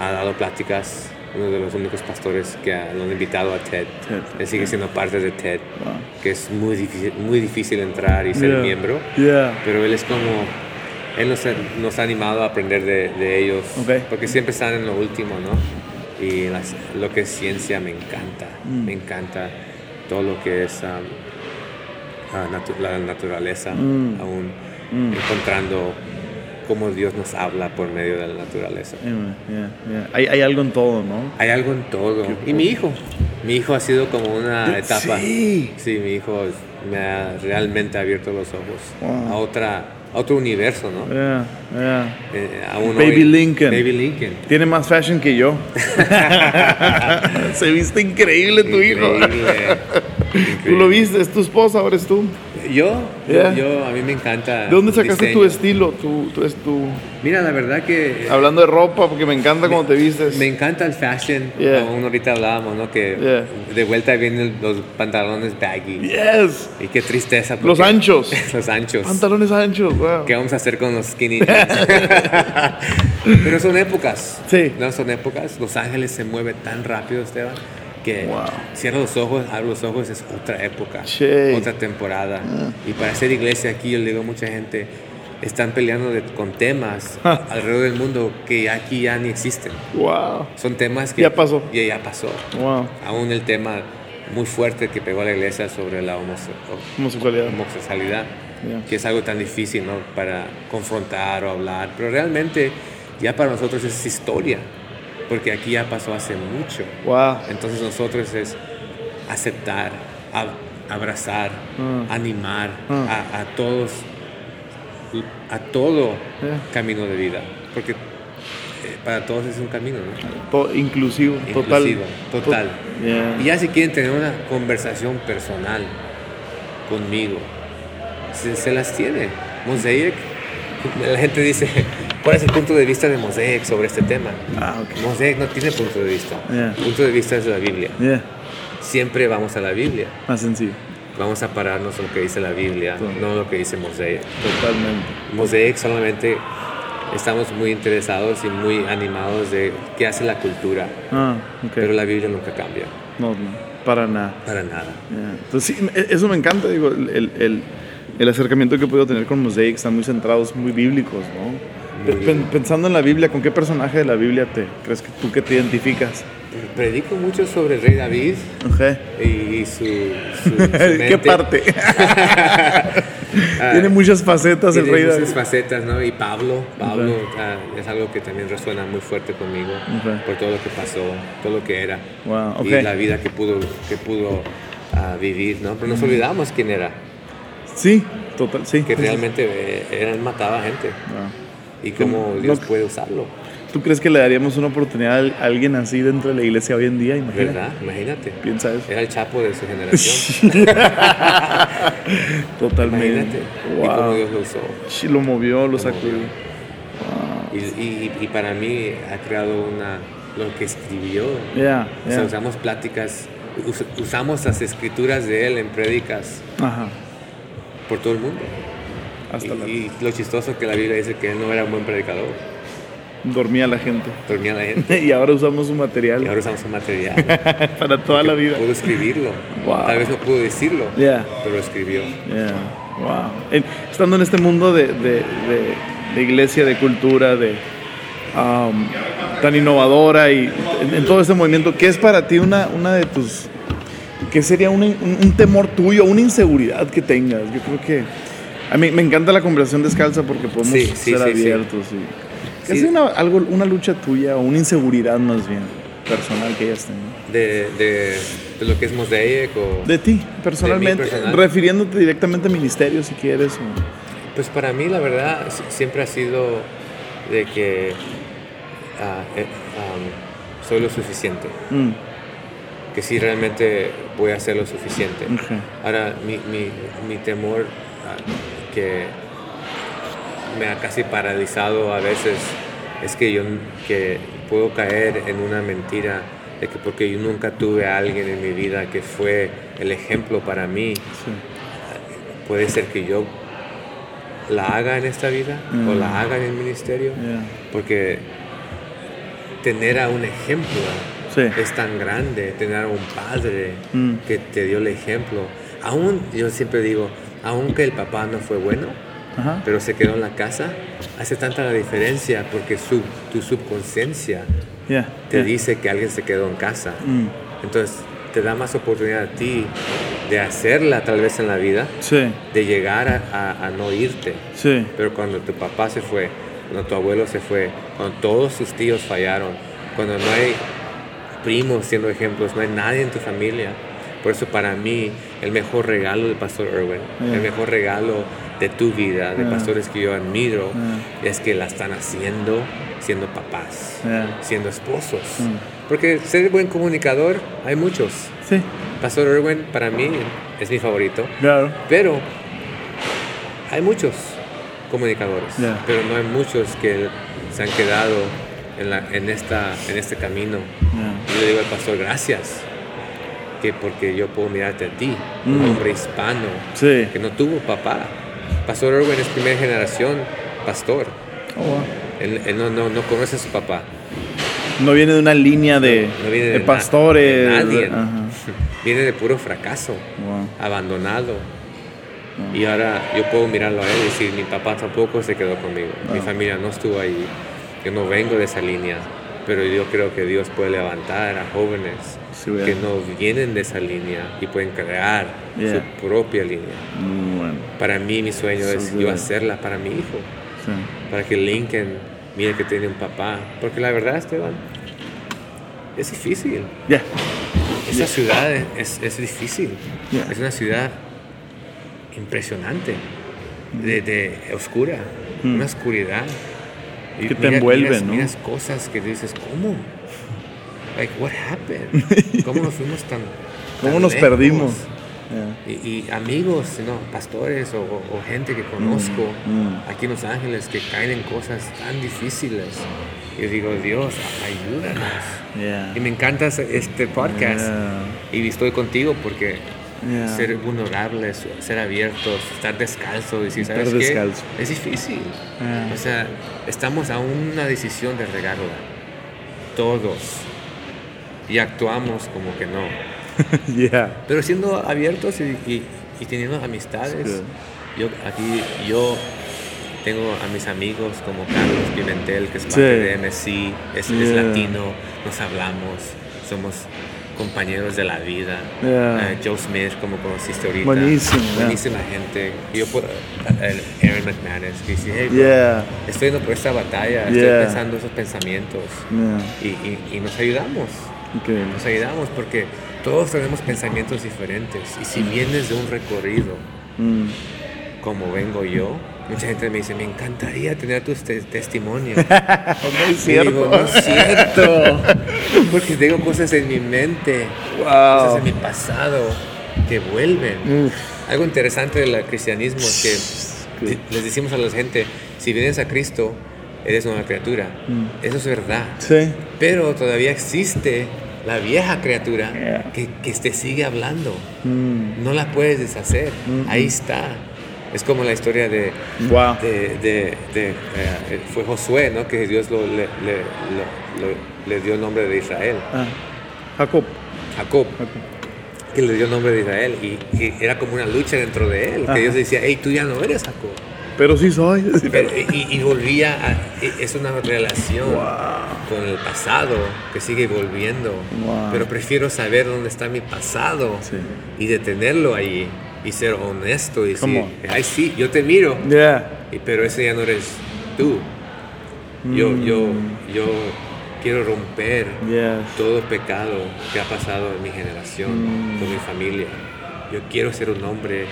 ha dado pláticas, uno de los únicos pastores que ha- lo han invitado a TED. TED, Él sigue siendo parte de TED, Wow. que es muy difícil, muy difícil entrar y ser Yeah. miembro. Yeah. Pero él es como, él nos, ha- nos ha animado a aprender de, de ellos, porque siempre están en lo último, ¿no? Y las- lo que es ciencia me encanta, Mm. me encanta todo lo que es um, natu- la naturaleza, Mm. aún Mm. encontrando cómo Dios nos habla por medio de la naturaleza. Yeah, yeah. Hay, hay algo en todo, ¿no? Hay algo en todo. Y mi hijo, mi hijo ha sido como una etapa. Sí. Sí, mi hijo me ha realmente abierto los ojos Wow. a otra, a otro universo, ¿no? Yeah, yeah. Eh, aún Baby hoy- Lincoln. Baby Lincoln. Tiene más fashion que yo. Se viste increíble tu hijo. Increíble. Tú lo viste, es tu esposa, ahora es tú. Yo, Yeah. yo, a mí me encanta. ¿De dónde sacaste tu diseño. estilo? Tu, tu, tu... Mira, la verdad que Hablando de ropa, porque me encanta cómo te vistes. me encanta el fashion. Yeah. Aún ahorita hablábamos, ¿no? Que Yeah. de vuelta vienen los pantalones baggy. Yes. Y qué tristeza. Los anchos. los anchos. Pantalones anchos, wow. ¿Qué vamos a hacer con los skinny? Pero son épocas. Sí. No son épocas. Los Ángeles se mueve tan rápido, Esteban, que Wow. cierro los ojos, abro los ojos, es otra época, Sí. otra temporada. Ah. Y para hacer iglesia aquí, yo le digo a mucha gente, están peleando de- con temas alrededor del mundo que aquí ya ni existen. Wow. Son temas que Ya pasó. Ya, ya pasó. Wow. Aún el tema muy fuerte que pegó a la iglesia sobre la homose- Homosexualidad. homosexualidad, Yeah. que es algo tan difícil ¿no? para confrontar o hablar, pero realmente ya para nosotros es historia, porque aquí ya pasó hace mucho. Wow. Entonces nosotros es aceptar, ab- abrazar, Mm. animar Mm. a, a todos, a todo Yeah. camino de vida, porque eh, para todos es un camino, ¿no? To- inclusivo, total. Inclusivo, total. To- Yeah. Y ya si quieren tener una conversación personal conmigo, se, se las tiene. Mosaic, la gente dice, ¿cuál es el punto de vista de Mosaic sobre este tema? Ah, ok. Mosaic no tiene punto de vista. Yeah. El punto de vista es la Biblia. Yeah. Siempre vamos a la Biblia. Más sencillo. Vamos a pararnos en lo que dice la Biblia, Todo. no lo que dice Mosaic. Totalmente. Mosaic solamente estamos muy interesados y muy animados de qué hace la cultura, Ah, ok. pero la Biblia nunca cambia, No, no, para nada. para nada. Yeah. Entonces, sí, e- eso me encanta, digo, el, el- el acercamiento que he podido tener con Mosaic están muy centrados, muy bíblicos, ¿no? Pensando en la Biblia, ¿con qué personaje de la Biblia te crees que tú que te identificas? predico mucho sobre el rey David Ok. y su, su- su ¿Qué parte? Ah, Tiene muchas facetas el tiene rey muchas David. facetas, ¿no? Y Pablo, Pablo ah, es algo que también resuena muy fuerte conmigo por todo lo que pasó, todo lo que era Wow, y la vida que pudo, que pudo ah, vivir, ¿no? Pero nos olvidamos quién era, Sí, total, sí. que realmente eh, él mataba gente Wow. Y cómo Dios no- puede usarlo, ¿Tú crees que le daríamos una oportunidad a alguien así dentro de la iglesia hoy en día? Imagínate. ¿verdad? Imagínate. Piensa eso. Era el chapo de su generación. Totalmente. Imagínate. Y cómo Wow. Dios lo usó. Sí, lo movió, lo sacudió. movió. Y, y- y para mí ha creado una, lo que escribió. Ya, O sea, usamos pláticas, us- usamos las escrituras de él en prédicas Ajá. por todo el mundo. Hasta la... Y, y lo chistoso que la Biblia dice que él no era un buen predicador, Dormía la gente. dormía la gente. y ahora usamos su Y material ahora usamos su material. para toda la vida. Pudo escribirlo. Wow. Tal vez no pudo decirlo, Ya. pero lo escribió. Yeah, wow. En- estando en este mundo de, de- de- de iglesia, de cultura, de um, tan innovadora y en, en todo este movimiento, ¿qué es para ti una, una de tus, qué sería un, un temor tuyo, una inseguridad que tengas? Yo creo que a mí me encanta la conversación descalza porque podemos Sí, sí, ser sí, abiertos. y- ¿Qué Sí. es una, algo, una lucha tuya o una inseguridad más bien personal que hayas tenido? De, de, de lo que es Mosaic o... De ti, personalmente, personal. refiriéndote directamente a ministerio si quieres. o- Pues para mí la verdad si- siempre ha sido de que ah, eh, soy lo suficiente, Mm, que sí realmente voy a hacer lo suficiente. Ahora mi, mi, mi temor ah, que me ha casi paralizado a veces es que yo que puedo caer en una mentira de que porque yo nunca tuve a alguien en mi vida que fue el ejemplo para mí, Sí. puede ser que yo la haga en esta vida o Mm. la haga en el ministerio, Yeah. porque tener a un ejemplo Sí. es tan grande, tener a un padre Mm. que te dio el ejemplo. Aún, yo siempre digo, aunque el papá no fue bueno, Ajá. pero se quedó en la casa, hace tanta la diferencia porque su, tu subconsciencia Yeah, te yeah. dice que alguien se quedó en casa. Mm, Entonces te da más oportunidad a ti de hacerla tal vez en la vida, Sí, de llegar a, a- a no irte. sí. Pero cuando tu papá se fue, cuando tu abuelo se fue, cuando todos tus tíos fallaron, cuando no hay primos siendo ejemplos, no hay nadie en tu familia. Por eso para mí el mejor regalo del pastor Irwin, Yeah. el mejor regalo de tu vida, de Yeah. pastores que yo admiro, Yeah. es que la están haciendo siendo papás, siendo esposos. Mm. Porque ser buen comunicador hay muchos. Sí, Pastor Irwin para mí es mi favorito. claro. Pero hay muchos comunicadores, pero no hay muchos que se han quedado en, la, en, esta, en este camino. Yeah. Y le digo al pastor, gracias, que porque yo puedo mirarte a ti, un Mm. hombre hispano Sí. que no tuvo papá. Pastor Irwin es primera generación pastor. Oh, wow. Él, él no, no, no conoce a su papá. No viene de una línea de, No viene de de na- pastores. de nadie. Ajá. Viene de puro fracaso, Wow. abandonado. Y ahora yo puedo mirarlo a él y decir, mi papá tampoco se quedó conmigo, mi familia no estuvo ahí, yo no vengo de esa línea, pero yo creo que Dios puede levantar a jóvenes que no vienen de esa línea y pueden crear Yeah. su propia línea. Muy bueno. Para mí mi sueño es yo hacerla para mi hijo, para que Lincoln mire que tiene un papá, porque la verdad Esteban, es difícil. Ya. Esta ciudad es, es difícil. Yeah. Es una ciudad impresionante, de, de oscura, Mm. una oscuridad. Que te envuelve, miras, ¿no? miras cosas que dices, ¿cómo? Like, what happened? ¿Cómo nos fuimos tan ¿Cómo tan nos lejos? perdimos? Ya. Y, y amigos, ¿no? pastores o, o- o gente que conozco mm. aquí en Los Ángeles que caen en cosas tan difíciles. Y digo, Dios, ayúdanos. Yeah. Y me encanta este podcast. Yeah. Y estoy contigo porque Yeah. ser vulnerables, ser abiertos, estar descalzo, decir, Estar ¿sabes qué? descalzo. Es difícil. Yeah. O sea, estamos a una decisión de regarla. Todos. Y actuamos como que no. Yeah. Pero siendo abiertos y, y- y teniendo amistades. Yo aquí, yo tengo a mis amigos como Carlos Pimentel, que es Sí. parte de MSC, es, latino, nos hablamos. somos compañeros de la vida. Yeah. Eh, Joe Smith, como conociste ahorita. Buenísimo, yeah. Buenísima gente. Yo, puedo- el Aaron McManus, que dice, hey, bro, Yeah. estoy yendo por esta batalla, Yeah. estoy pensando esos pensamientos. Yeah. Y, y- y nos ayudamos. Nos ayudamos porque todos tenemos pensamientos diferentes. Y si vienes de un recorrido Mm. como vengo yo, mucha gente me dice, me encantaría tener tu te- testimonio. No es Y digo, no cierto. es cierto. Porque tengo cosas en mi mente, cosas Wow. en mi pasado que vuelven. Uf. Algo interesante del cristianismo es que Sí. les decimos a la gente, si vienes a Cristo, eres una criatura. Mm. Eso es verdad. Sí. Pero todavía existe la vieja criatura Yeah. que, que te sigue hablando. Mm. No la puedes deshacer. Mm. Ahí está. Es como la historia de, Wow. de, de- de, eh, fue Josué, ¿no? Que Dios lo- le, le- lo- lo- le dio el nombre de Israel. Ah. Jacob. Jacob, que le dio el nombre de Israel. Y, y era como una lucha dentro de él. Ajá. Que Dios decía, hey, tú ya no eres Jacob. Pero sí soy. Pero- y, y volvía a, y es una relación Wow. con el pasado que sigue volviendo. Wow. Pero prefiero saber dónde está mi pasado Sí. y detenerlo allí y ser honesto y decir, ay sí, yo te miro, Yeah. y- pero ese ya no eres tú. Yo, Mm. yo, yo quiero romper Yes. todo pecado que ha pasado en mi generación, Mm. con mi familia. Yo quiero ser un hombre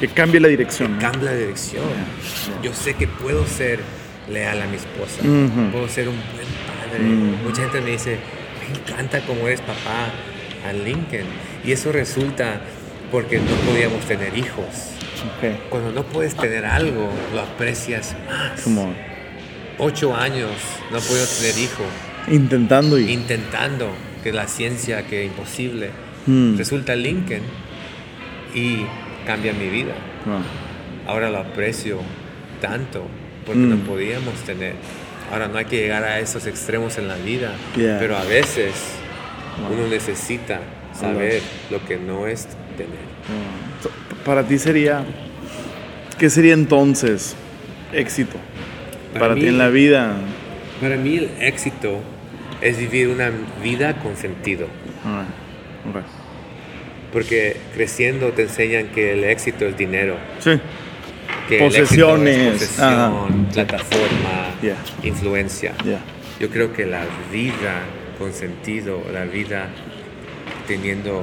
Que cambie la dirección. ¿no? cambia de dirección. Yo sé que puedo ser leal a mi esposa, Ujú. puedo ser un buen padre. Mm. Mucha gente me dice, me encanta cómo eres papá a Lincoln. Y eso resulta porque no podíamos tener hijos. Cuando no puedes tener algo, lo aprecias más. Ocho años no puedo tener hijo, Intentando y. intentando que la ciencia, que imposible. Mm. Resulta Lincoln y cambia mi vida. Wow. Ahora lo aprecio tanto porque no podíamos tener. Ahora no hay que llegar a esos extremos en la vida, Yeah. pero a veces Wow. uno necesita saber lo que no es tener. So, Para ti sería. ¿Qué sería entonces éxito? Para Para, ti en la vida. Para mí el éxito es vivir una vida con sentido, Alright. Ok. porque creciendo te enseñan que el éxito es dinero, Sí. que Posesiones, posesión, plataforma, Yeah. influencia. Yo creo que la vida con sentido, la vida teniendo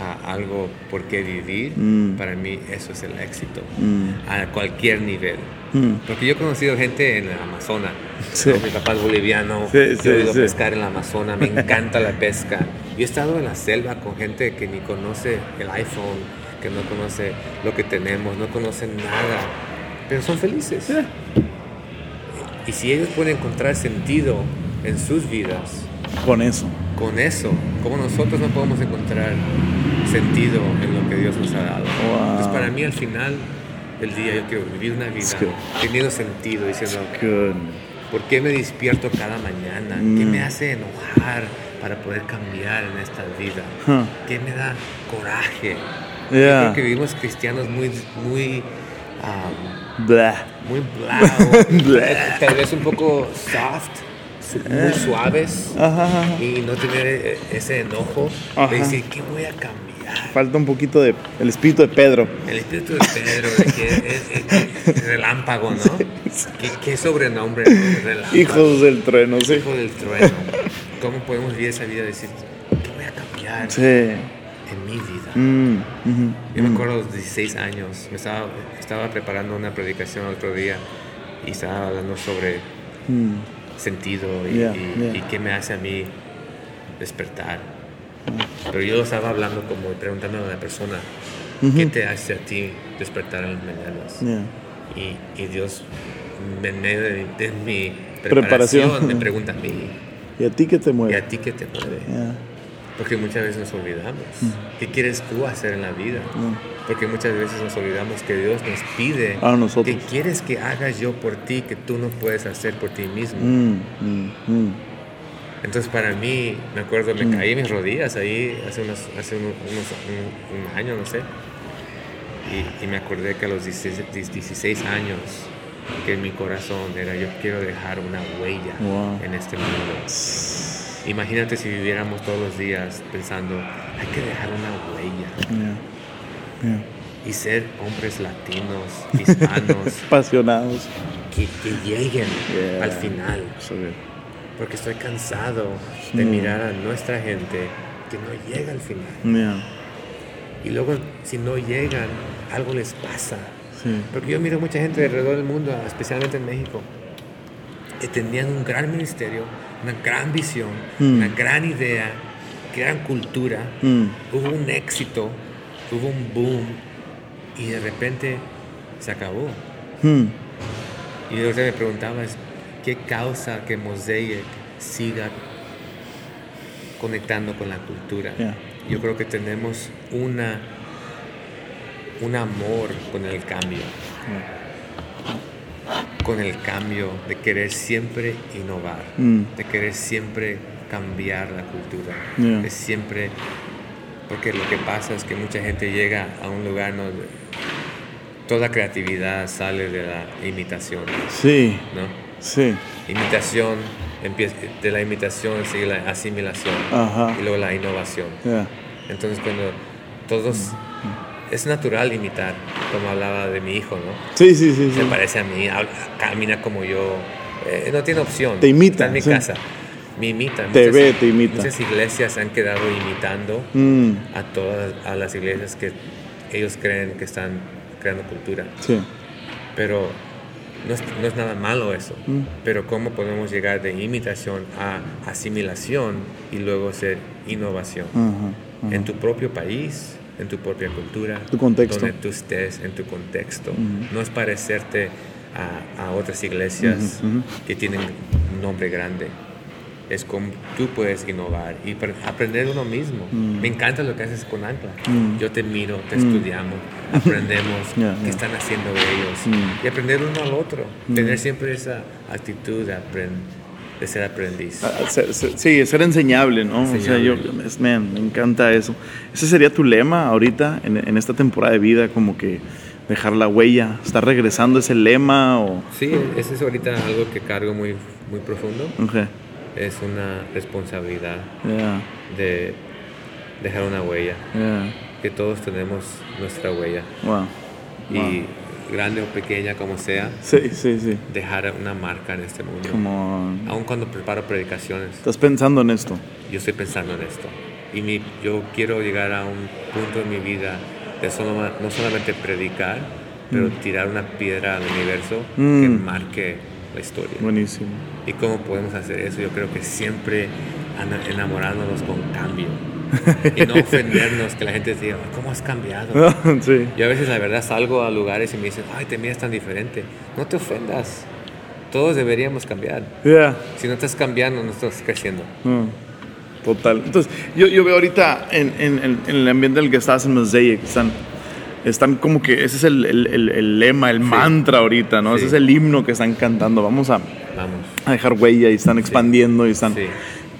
a algo por qué vivir, Mm. para mí eso es el éxito, Mm. a cualquier nivel. Mm. Porque yo he conocido gente en el Amazonas. Sí. Mi papá es boliviano, Sí, yo sí, he ido a pescar en el Amazonas, me encanta la pesca. Yo he estado en la selva con gente que ni conoce el iPhone, que no conoce lo que tenemos, no conocen nada, pero son felices. Y si ellos pueden encontrar sentido en sus vidas, Con eso. con eso, como nosotros no podemos encontrar sentido en lo que Dios nos ha dado. Wow. Entonces para mí al final del día yo quiero vivir una vida teniendo sentido, diciendo. ¿por qué me despierto cada mañana? ¿Qué Mm. me hace enojar para poder cambiar en esta vida? Huh. ¿Qué me da coraje? Yo Yeah. creo que vivimos cristianos muy, muy, um, Blah. muy blau, Bleh. tal vez un poco soft, muy suaves Ajá, ajá. y no tener eh, ese enojo de decir, ¿qué voy a cambiar? Falta un poquito de el espíritu de Pedro. El espíritu de Pedro, de que es, es- es relámpago, ¿no? ¿Qué, qué sobrenombre? Hijos del trueno, sí. Hijo del trueno. ¿Cómo podemos vivir esa vida? Decir, ¿qué voy a cambiar Sí. en mi vida? Mm, Yo me mm. acuerdo a los 16 años, me estaba, estaba preparando una predicación el otro día y estaba hablando sobre Mm. sentido y, Yeah, y- yeah. y qué me hace a mí despertar. Pero yo estaba hablando como preguntándole a la persona, ¿qué Ujú. te hace a ti despertar en las mañanas? Yeah. Y, y Dios, en medio de, de mi Preparación. preparación, me pregunta a mí, ¿Y a ti qué te ¿y mueve? a ti qué te mueve? Yeah. Porque muchas veces nos olvidamos. Mm. ¿Qué quieres tú hacer en la vida? Mm. Porque muchas veces nos olvidamos que Dios nos pide A nosotros. que quieres que haga yo por ti que tú no puedes hacer por ti mismo. Mm, mm, mm. Entonces para mí, me acuerdo, me Mm. caí en mis rodillas ahí hace, unos, hace unos, unos- un, un año, no sé. Y, y me acordé que a los 16, 16 años, que en mi corazón era yo quiero dejar una huella Wow. en este mundo. Imagínate si viviéramos todos los días pensando, hay que dejar una huella Yeah. Yeah. y ser hombres latinos, hispanos, Apasionados. que, que lleguen Yeah. al final. So. Porque estoy cansado de Mm. mirar a nuestra gente que no llega al final. Yeah. Y luego, si no llegan, algo les pasa. Sí. Porque yo miro mucha gente alrededor del mundo, especialmente en México, que tenían un gran ministerio, una gran visión, Mm. una gran idea, gran cultura, Mm. hubo un éxito, hubo un boom y de repente se acabó. Hmm. Y yo me preguntaba, es, ¿qué causa que Mosaic siga conectando con la cultura? Yeah. Yo creo que tenemos una, un amor con el cambio, con el cambio de querer siempre innovar, Mm. de querer siempre cambiar la cultura, Yeah. de siempre, porque lo que pasa es que mucha gente llega a un lugar donde toda creatividad sale de la imitación, Sí. ¿no? Sí. Imitación, de la imitación sigue la asimilación Ajá. y luego la innovación. Yeah. Entonces cuando todos... Es natural imitar, como hablaba de mi hijo, ¿no? Sí, sí, sí. Se sí. parece a mí, habla- camina como yo, eh, no tiene opción. Te imita, Está en mi sí. casa. Me imita. Te ve, te imita. Muchas iglesias han quedado imitando Mm. a todas a las iglesias que ellos creen que están creando cultura. Sí. Pero no es, no es nada malo eso. Mm. Pero cómo podemos llegar de imitación a asimilación y luego ser innovación en tu propio país, en tu propia cultura, Tu contexto. donde tú estés, en tu contexto. No es parecerte a, a otras iglesias que tienen un nombre grande. Es como tú puedes innovar y pre- aprender uno mismo. Mm. Me encanta lo que haces con Ancla. Mm. Yo te miro, te Mm. estudiamos, aprendemos Ya, qué están haciendo ellos y aprender uno al otro. Tener siempre esa actitud de, de ser aprendiz. Ah, ser- ser- sí, ser enseñable, ¿no? O sea, yo, Enseñable. man, me encanta eso. Ese sería tu lema ahorita, en, en esta temporada de vida, como que dejar la huella. ¿Está regresando ese lema o...? Sí, eso es ahorita algo que cargo muy, muy profundo. Ok, Es una responsabilidad yeah, de dejar una huella, yeah, que todos tenemos nuestra huella wow. y grande o pequeña como sea, Sí, sí, sí. dejar una marca en este mundo. Como... Aun cuando preparo predicaciones, ¿Estás pensando en esto? yo estoy pensando en esto. Y mi- yo quiero llegar a un punto en mi vida de solo, no solamente predicar, pero tirar una piedra al universo que Mm. marque la historia. Buenísimo. ¿Y cómo podemos hacer eso? Yo creo que siempre enamorándonos con cambio. y no ofendernos, que la gente diga, ¿cómo has cambiado? sí. Yo a veces la verdad salgo a lugares y me dicen, ay, te miras tan diferente. No te ofendas. Todos deberíamos cambiar. Yeah. Si no estás cambiando, no estás creciendo. Mm, Total. Entonces, yo, yo veo ahorita en, en- en- en el ambiente en el que estás en Mosaic, están, están como que ese es el, el- el- el lema, el mantra ahorita, ¿no? Sí. Ese es el himno que están cantando. Vamos a, Vamos. a dejar huella y están expandiendo y están.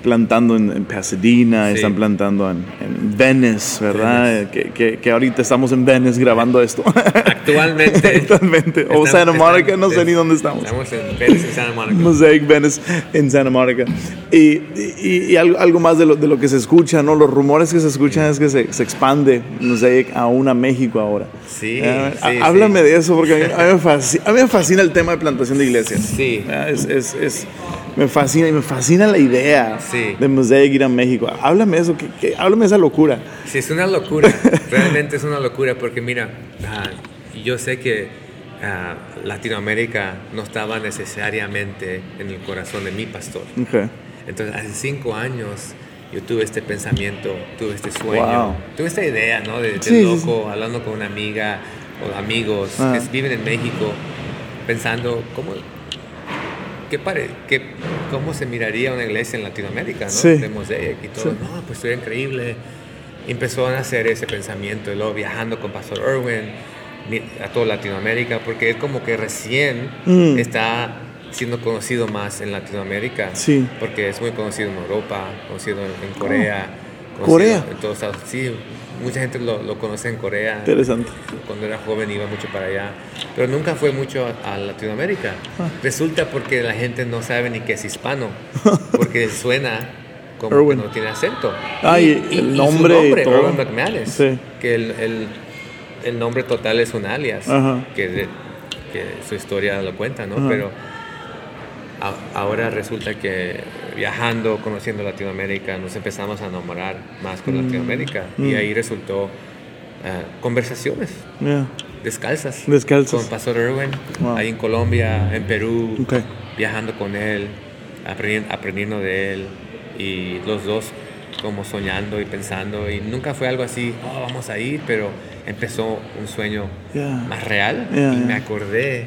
Plantando en, en Pasadena, Sí. están plantando en, en Venice, ¿verdad? Venice. Que, que- que ahorita estamos en Venice grabando esto. Actualmente. Actualmente. O Santa Monica, no sé ni dónde estamos. Estamos en Venice, en Santa Monica. Mosaic Venice en Santa Mónica. Y, y- y algo, algo más de lo, de lo que se escucha, ¿no? Los rumores que se escuchan es que se, se expande Mosaic aún a México ahora. Sí, Ah, sí, há- Háblame sí. de eso porque a mí, a mí me fascina, a mí me fascina el tema de plantación de iglesias. Sí. Es, es- es- me fascina y me fascina la idea Sí. de Mosaic ir a México. Háblame eso, que, que- háblame esa locura. Sí, es una locura, realmente es una locura porque mira, ah, yo sé que ah, Latinoamérica no estaba necesariamente en el corazón de mi pastor. Ok. Entonces, hace cinco años yo tuve este pensamiento, tuve este sueño, Wow. tuve esta idea, ¿no? De, de Sí, sí, loco, hablando con una amiga o amigos Ah. que viven en México, pensando, ¿cómo, qué pare, qué, ¿cómo se miraría una iglesia en Latinoamérica, ¿no? Sí. De Mosaic y todo. Sí. No, pues sería increíble. Empezó a nacer ese pensamiento, y luego viajando con Pastor Irwin a toda Latinoamérica, porque es como que recién Mm. está siendo conocido más en Latinoamérica. Sí. Porque es muy conocido en Europa, conocido en, en Corea. conocido Oh. Corea. En todos Estados Sí, mucha gente lo, lo conoce en Corea. Interesante. Cuando era joven iba mucho para allá. Pero nunca fue mucho a, a Latinoamérica. Ah. Resulta porque la gente no sabe ni que es hispano. Porque suena como Irwin. que no tiene acento. Ah, y el nombre y su nombre, todo. Irwin McManus, Sí. que el, el- el nombre total es un alias, Ajá. que, de- que su historia lo cuenta, ¿no? Ajá. Pero ahora resulta que viajando, conociendo Latinoamérica, nos empezamos a enamorar más con Latinoamérica y Mm. ahí resultó eh, conversaciones Yeah. descalzas. Descalzas. Con Pastor Irwin, Wow. ahí en Colombia, en Perú, viajando con él, aprendi- aprendiendo de él y los dos como soñando y pensando y nunca fue algo así, oh, vamos a ir, pero empezó un sueño Yeah. más real Yeah, y me acordé.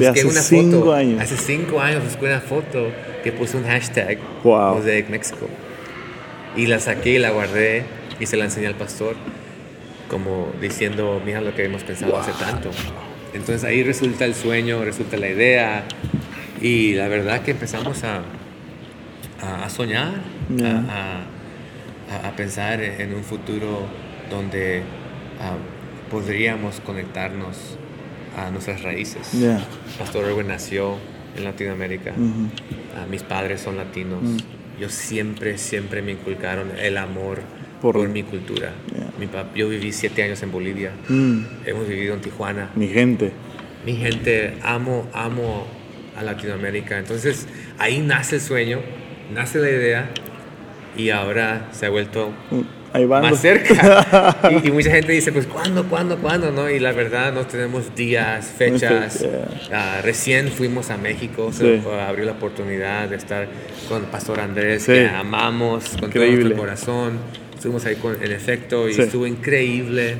De hace una cinco foto. años. Hace cinco años busqué una foto que puso un hashtag Wow. Mosaic México. Y la saqué y la guardé y se la enseñé al pastor como diciendo, mira lo que hemos pensado hace tanto. Entonces ahí resulta el sueño, resulta la idea y la verdad que empezamos a, a, a soñar, a- Yeah. a, a- a pensar en un futuro donde ah, podríamos conectarnos a nuestras raíces. Yeah. Pastor Erwin nació en Latinoamérica. Ujú. Ah, mis padres son latinos. Mm. Yo siempre, siempre me inculcaron el amor Por- por, mi cultura. Yeah. Mi pap- yo viví siete años en Bolivia. Mm. Hemos vivido en Tijuana. Mi gente. Mi gente, amo, amo a Latinoamérica. Entonces ahí nace el sueño, nace la idea y ahora se ha vuelto Mm, Ahí van. más cerca. y, y mucha gente dice, pues, ¿cuándo, cuándo, cuándo? ¿no? Y la verdad, no tenemos días, fechas. Yeah. Ah, recién fuimos a México, Sí. se abrió la oportunidad de estar con Pastor Andrés, Sí. que amamos con todo Increíble. nuestro corazón. Estuvimos ahí con, en efecto y Sí. estuvo increíble.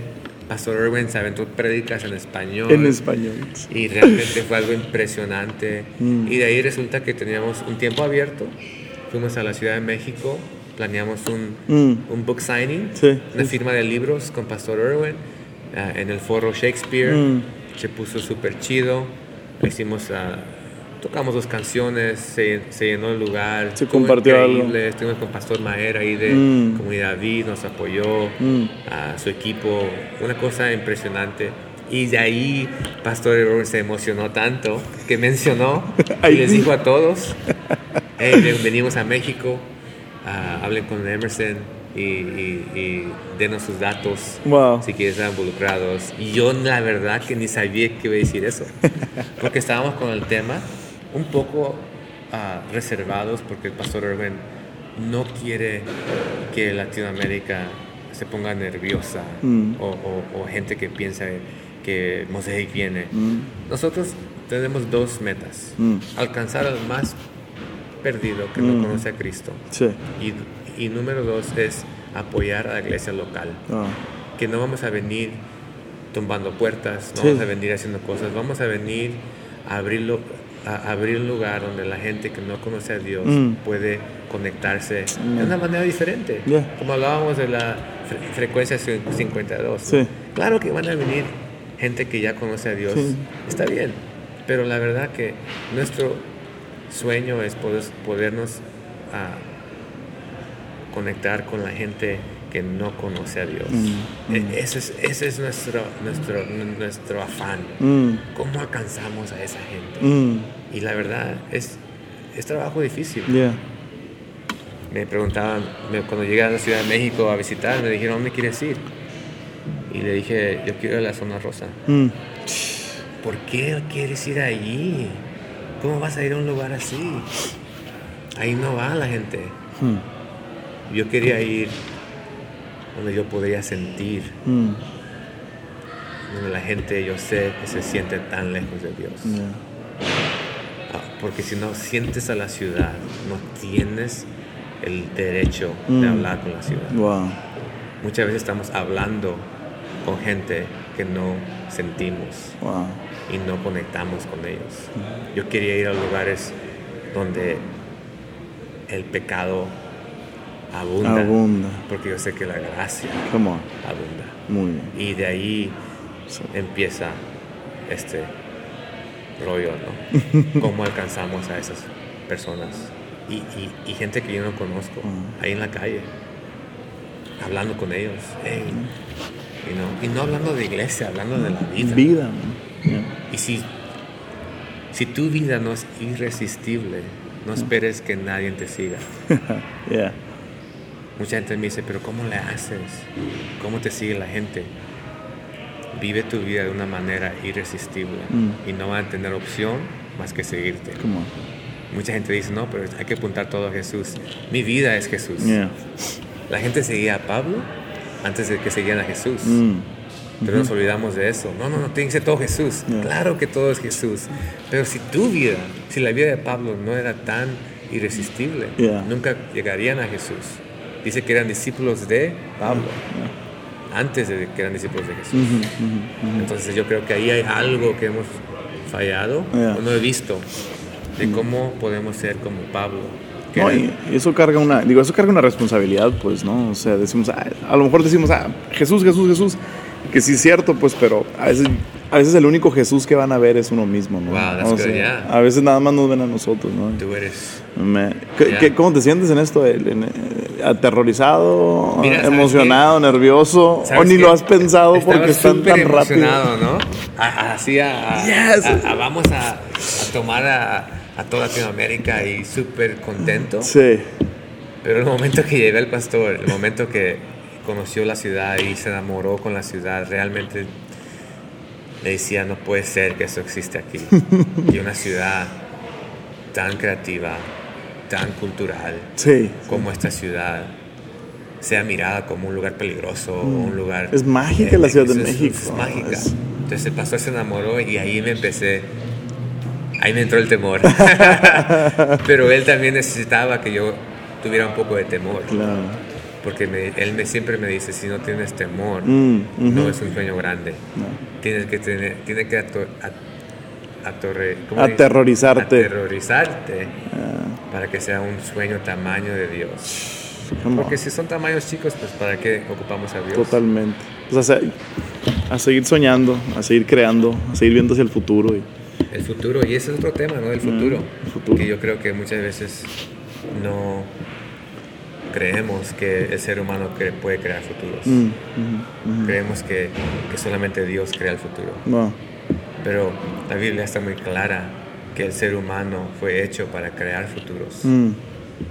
Pastor Irwin se aventó prédicas en español. En español. Y realmente fue algo impresionante. Mm. Y de ahí resulta que teníamos un tiempo abierto. Fuimos a la Ciudad de México, planeamos un, Mm. un book signing, Sí, una sí. firma de libros con Pastor Irwin ah, en el foro Shakespeare. Mm. Se puso súper chido. Hicimos, ah, tocamos dos canciones, se, se llenó el lugar. Se compartió algo. Estuvimos con Pastor Maher ahí de Mm. Comunidad V, nos apoyó Mm. a su equipo, una cosa impresionante. Y de ahí Pastor Irwin se emocionó tanto que mencionó y les dijo a todos, "Hey, ven- venimos a México, ah, hablen con Emerson y, y- y denos sus datos Wow. si quieren estar involucrados. Y yo la verdad que ni sabía que iba a decir eso, porque estábamos con el tema un poco ah, reservados porque el pastor Irwin no quiere que Latinoamérica se ponga nerviosa Mm. o, o- o gente que piensa que Mosaic viene. Mm. Nosotros tenemos dos metas. Mm. Alcanzar al más perdido que Mm. no conoce a Cristo. Sí. Y, y número dos es apoyar a la iglesia local. Ah. Que no vamos a venir tumbando puertas, no Sí. vamos a venir haciendo cosas, vamos a venir a abrirlo a abrir un lugar donde la gente que no conoce a Dios Mm. puede conectarse Mm. de una manera diferente. Yeah. Como hablábamos de la fre- frecuencia cin- 52. ¿no? Sí. Claro que van a venir gente que ya conoce a Dios. Sí. Está bien. Pero la verdad que nuestro sueño es poder, podernos ah, conectar con la gente que no conoce a Dios. Mm, E- mm. Ese es, ese es nuestro, nuestro, nuestro afán. Mm. ¿Cómo alcanzamos a esa gente? Y la verdad es, es trabajo difícil. Yeah. Me preguntaban, me- cuando llegué a la Ciudad de México a visitar, me dijeron, ¿dónde quieres ir? Y le dije, yo quiero ir a la zona rosa. ¿Por qué quieres ir allí? ¿Cómo vas a ir a un lugar así? Ahí no va la gente. Mm. Yo quería ir donde yo podría sentir, Mm. donde la gente yo sé que se siente tan lejos de Dios. Yeah. Ah, Porque si no sientes a la ciudad, no tienes el derecho Mm. de hablar con la ciudad. Wow. Muchas veces estamos hablando con gente que no sentimos Wow. Y no conectamos con ellos. Yo quería ir a lugares donde el pecado abunda, Abunda. porque yo sé que la gracia abunda. Muy bien. Y de ahí Sí. empieza este rollo, ¿no? ¿Cómo alcanzamos a esas personas? Y, y- y gente que yo no conozco, ahí en la calle, hablando con ellos. hey, you know, y no hablando de iglesia, hablando de la vida. Vida. Yeah. Y si, si tu vida no es irresistible, no esperes que nadie te siga. yeah. mucha gente me dice, pero ¿cómo le haces? ¿Cómo te sigue la gente? Vive tu vida de una manera irresistible Mm. y no van a tener opción más que seguirte. Come on. Mucha gente dice, no, pero hay que apuntar todo a Jesús. Mi vida es Jesús. Yeah. La gente seguía a Pablo antes de que seguían a Jesús. Mm. Pero nos olvidamos de eso. No, no, no, tiene que ser todo Jesús. Yeah. Claro que todo es Jesús. Pero si tu vida, si la vida de Pablo no era tan irresistible, Yeah. nunca llegarían a Jesús. Dice que eran discípulos de Pablo, antes de que eran discípulos de Jesús. Ujú, ujú, ujú. Entonces yo creo que ahí hay algo que hemos fallado o no he visto de cómo podemos ser como Pablo. No, y eso carga una, digo, eso carga una responsabilidad, pues, ¿no? O sea, decimos, ah, a lo mejor decimos, ah, Jesús, Jesús, Jesús, que sí es cierto, pues, pero a veces, a veces el único Jesús que van a ver es uno mismo, ¿no? Wow, that's O good, sea, yeah. A veces nada más nos ven a nosotros, ¿no? tú eres Me- ¿Qué- Yeah. qué- ¿Cómo te sientes en esto? ¿En- en- ¿Aterrorizado? Mira, ¿sabes ¿Emocionado? ¿Nervioso? ¿O ¿Sabes ni lo has pensado porque están tan rápido? emocionado, ¿no? Así a, a- Yes. a- vamos a, tomar a, toda Latinoamérica y súper contento. Sí. Pero el momento que llegué al pastor, el momento que conoció la ciudad y se enamoró con la ciudad, realmente le decía, no puede ser que eso existe aquí. y una ciudad tan creativa, tan cultural Sí. como esta ciudad sea mirada como un lugar peligroso, o un lugar... Mm. Es mágica la Ciudad de es- es- México, Es, mágica. es- Entonces pastor se enamoró y ahí me empecé... Ahí me entró el temor. Pero él también necesitaba que yo tuviera un poco de temor. Claro. Porque me- él me, siempre me dice, si no tienes temor, Mm, no es un sueño grande. No. Tienes que tener, tiene que ato- a- atorre-. Aterrorizarte. Aterrorizarte Ah, para que sea un sueño tamaño de Dios. Porque si son tamaños chicos, pues ¿para qué ocupamos a Dios? Totalmente. Pues a, se- a seguir soñando, a seguir creando, a seguir viendo hacia el futuro. Y, El futuro, y ese es otro tema, ¿no? El futuro. Mm, el futuro. Que yo creo que muchas veces no creemos que el ser humano puede crear futuros. Mm, ujú, ujú. Creemos que, que solamente Dios crea el futuro. No. Pero la Biblia está muy clara que el ser humano fue hecho para crear futuros. Mm,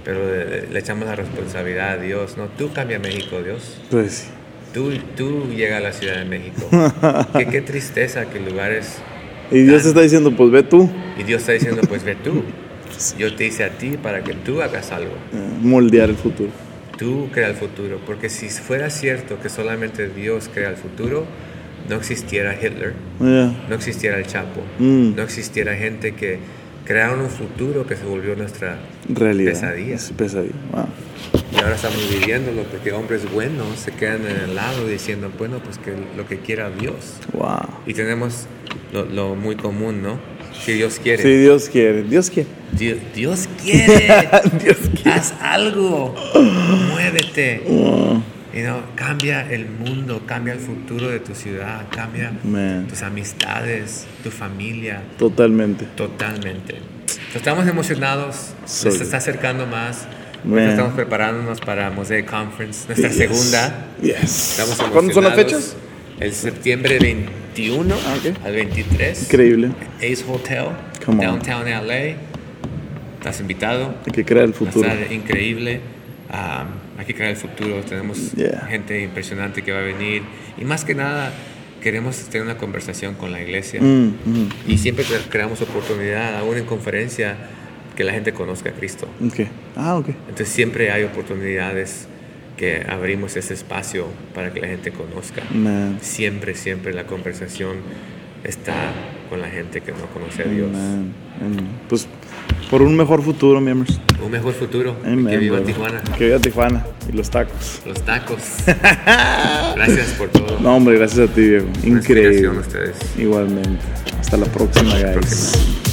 Pero le, le echamos la responsabilidad a Dios, ¿no? Tú cambia México, Dios. pues. Tú, tú llega a la Ciudad de México. qué, qué tristeza que lugares... Y Dios te está diciendo, pues ve tú, Y Dios está diciendo, pues ve tú. Yo te hice a ti para que tú hagas algo. eh, moldear el futuro. Tú crea el futuro. Porque si fuera cierto que solamente Dios crea el futuro, no existiera Hitler, Yeah. no existiera el Chapo, Mm. no existiera gente que crearon un futuro que se volvió nuestra Realidad. Pesadilla. Sí, pesadilla. Wow. Y ahora estamos viviéndolo porque hombres buenos se quedan en el lado diciendo, bueno, pues que lo que quiera Dios. Wow. Y tenemos lo, lo muy común, ¿no? Si Dios quiere. Si Dios quiere, Dios quiere. Dios, Dios quiere. Dios quiere. Haz algo. Muévete. Wow. You know, cambia el mundo, cambia el futuro de tu ciudad, cambia Man. tus amistades, tu familia, Totalmente. totalmente. Estamos emocionados, se está acercando más. Estamos preparándonos para Mosaic Conference, nuestra Yes. segunda. Yes. ¿Cuándo son las fechas? El septiembre 21 Ah, ok. al 23. Increíble. Ace Hotel, Come on. downtown LA. Estás invitado. Hay que crear el Va a futuro. estar increíble. Um, hay que crear el futuro. Tenemos Yeah. gente impresionante que va a venir. Y más que nada, queremos tener una conversación con la iglesia. Mm, mm. Y siempre cre- creamos oportunidad, aún en conferencia, que la gente conozca a Cristo. Ok. Ah, ok. Entonces siempre hay oportunidades que abrimos ese espacio para que la gente conozca. Man. Siempre, siempre la conversación está con la gente que no conoce a Dios. Man. Pues por un mejor futuro, miembros. Un mejor futuro. Que viva. Tijuana. Que viva Tijuana y los tacos. Los tacos. Gracias por todo. No, hombre, gracias a ti, Diego. Una Increíble. a ustedes. Igualmente. Hasta la próxima, guys. próxima.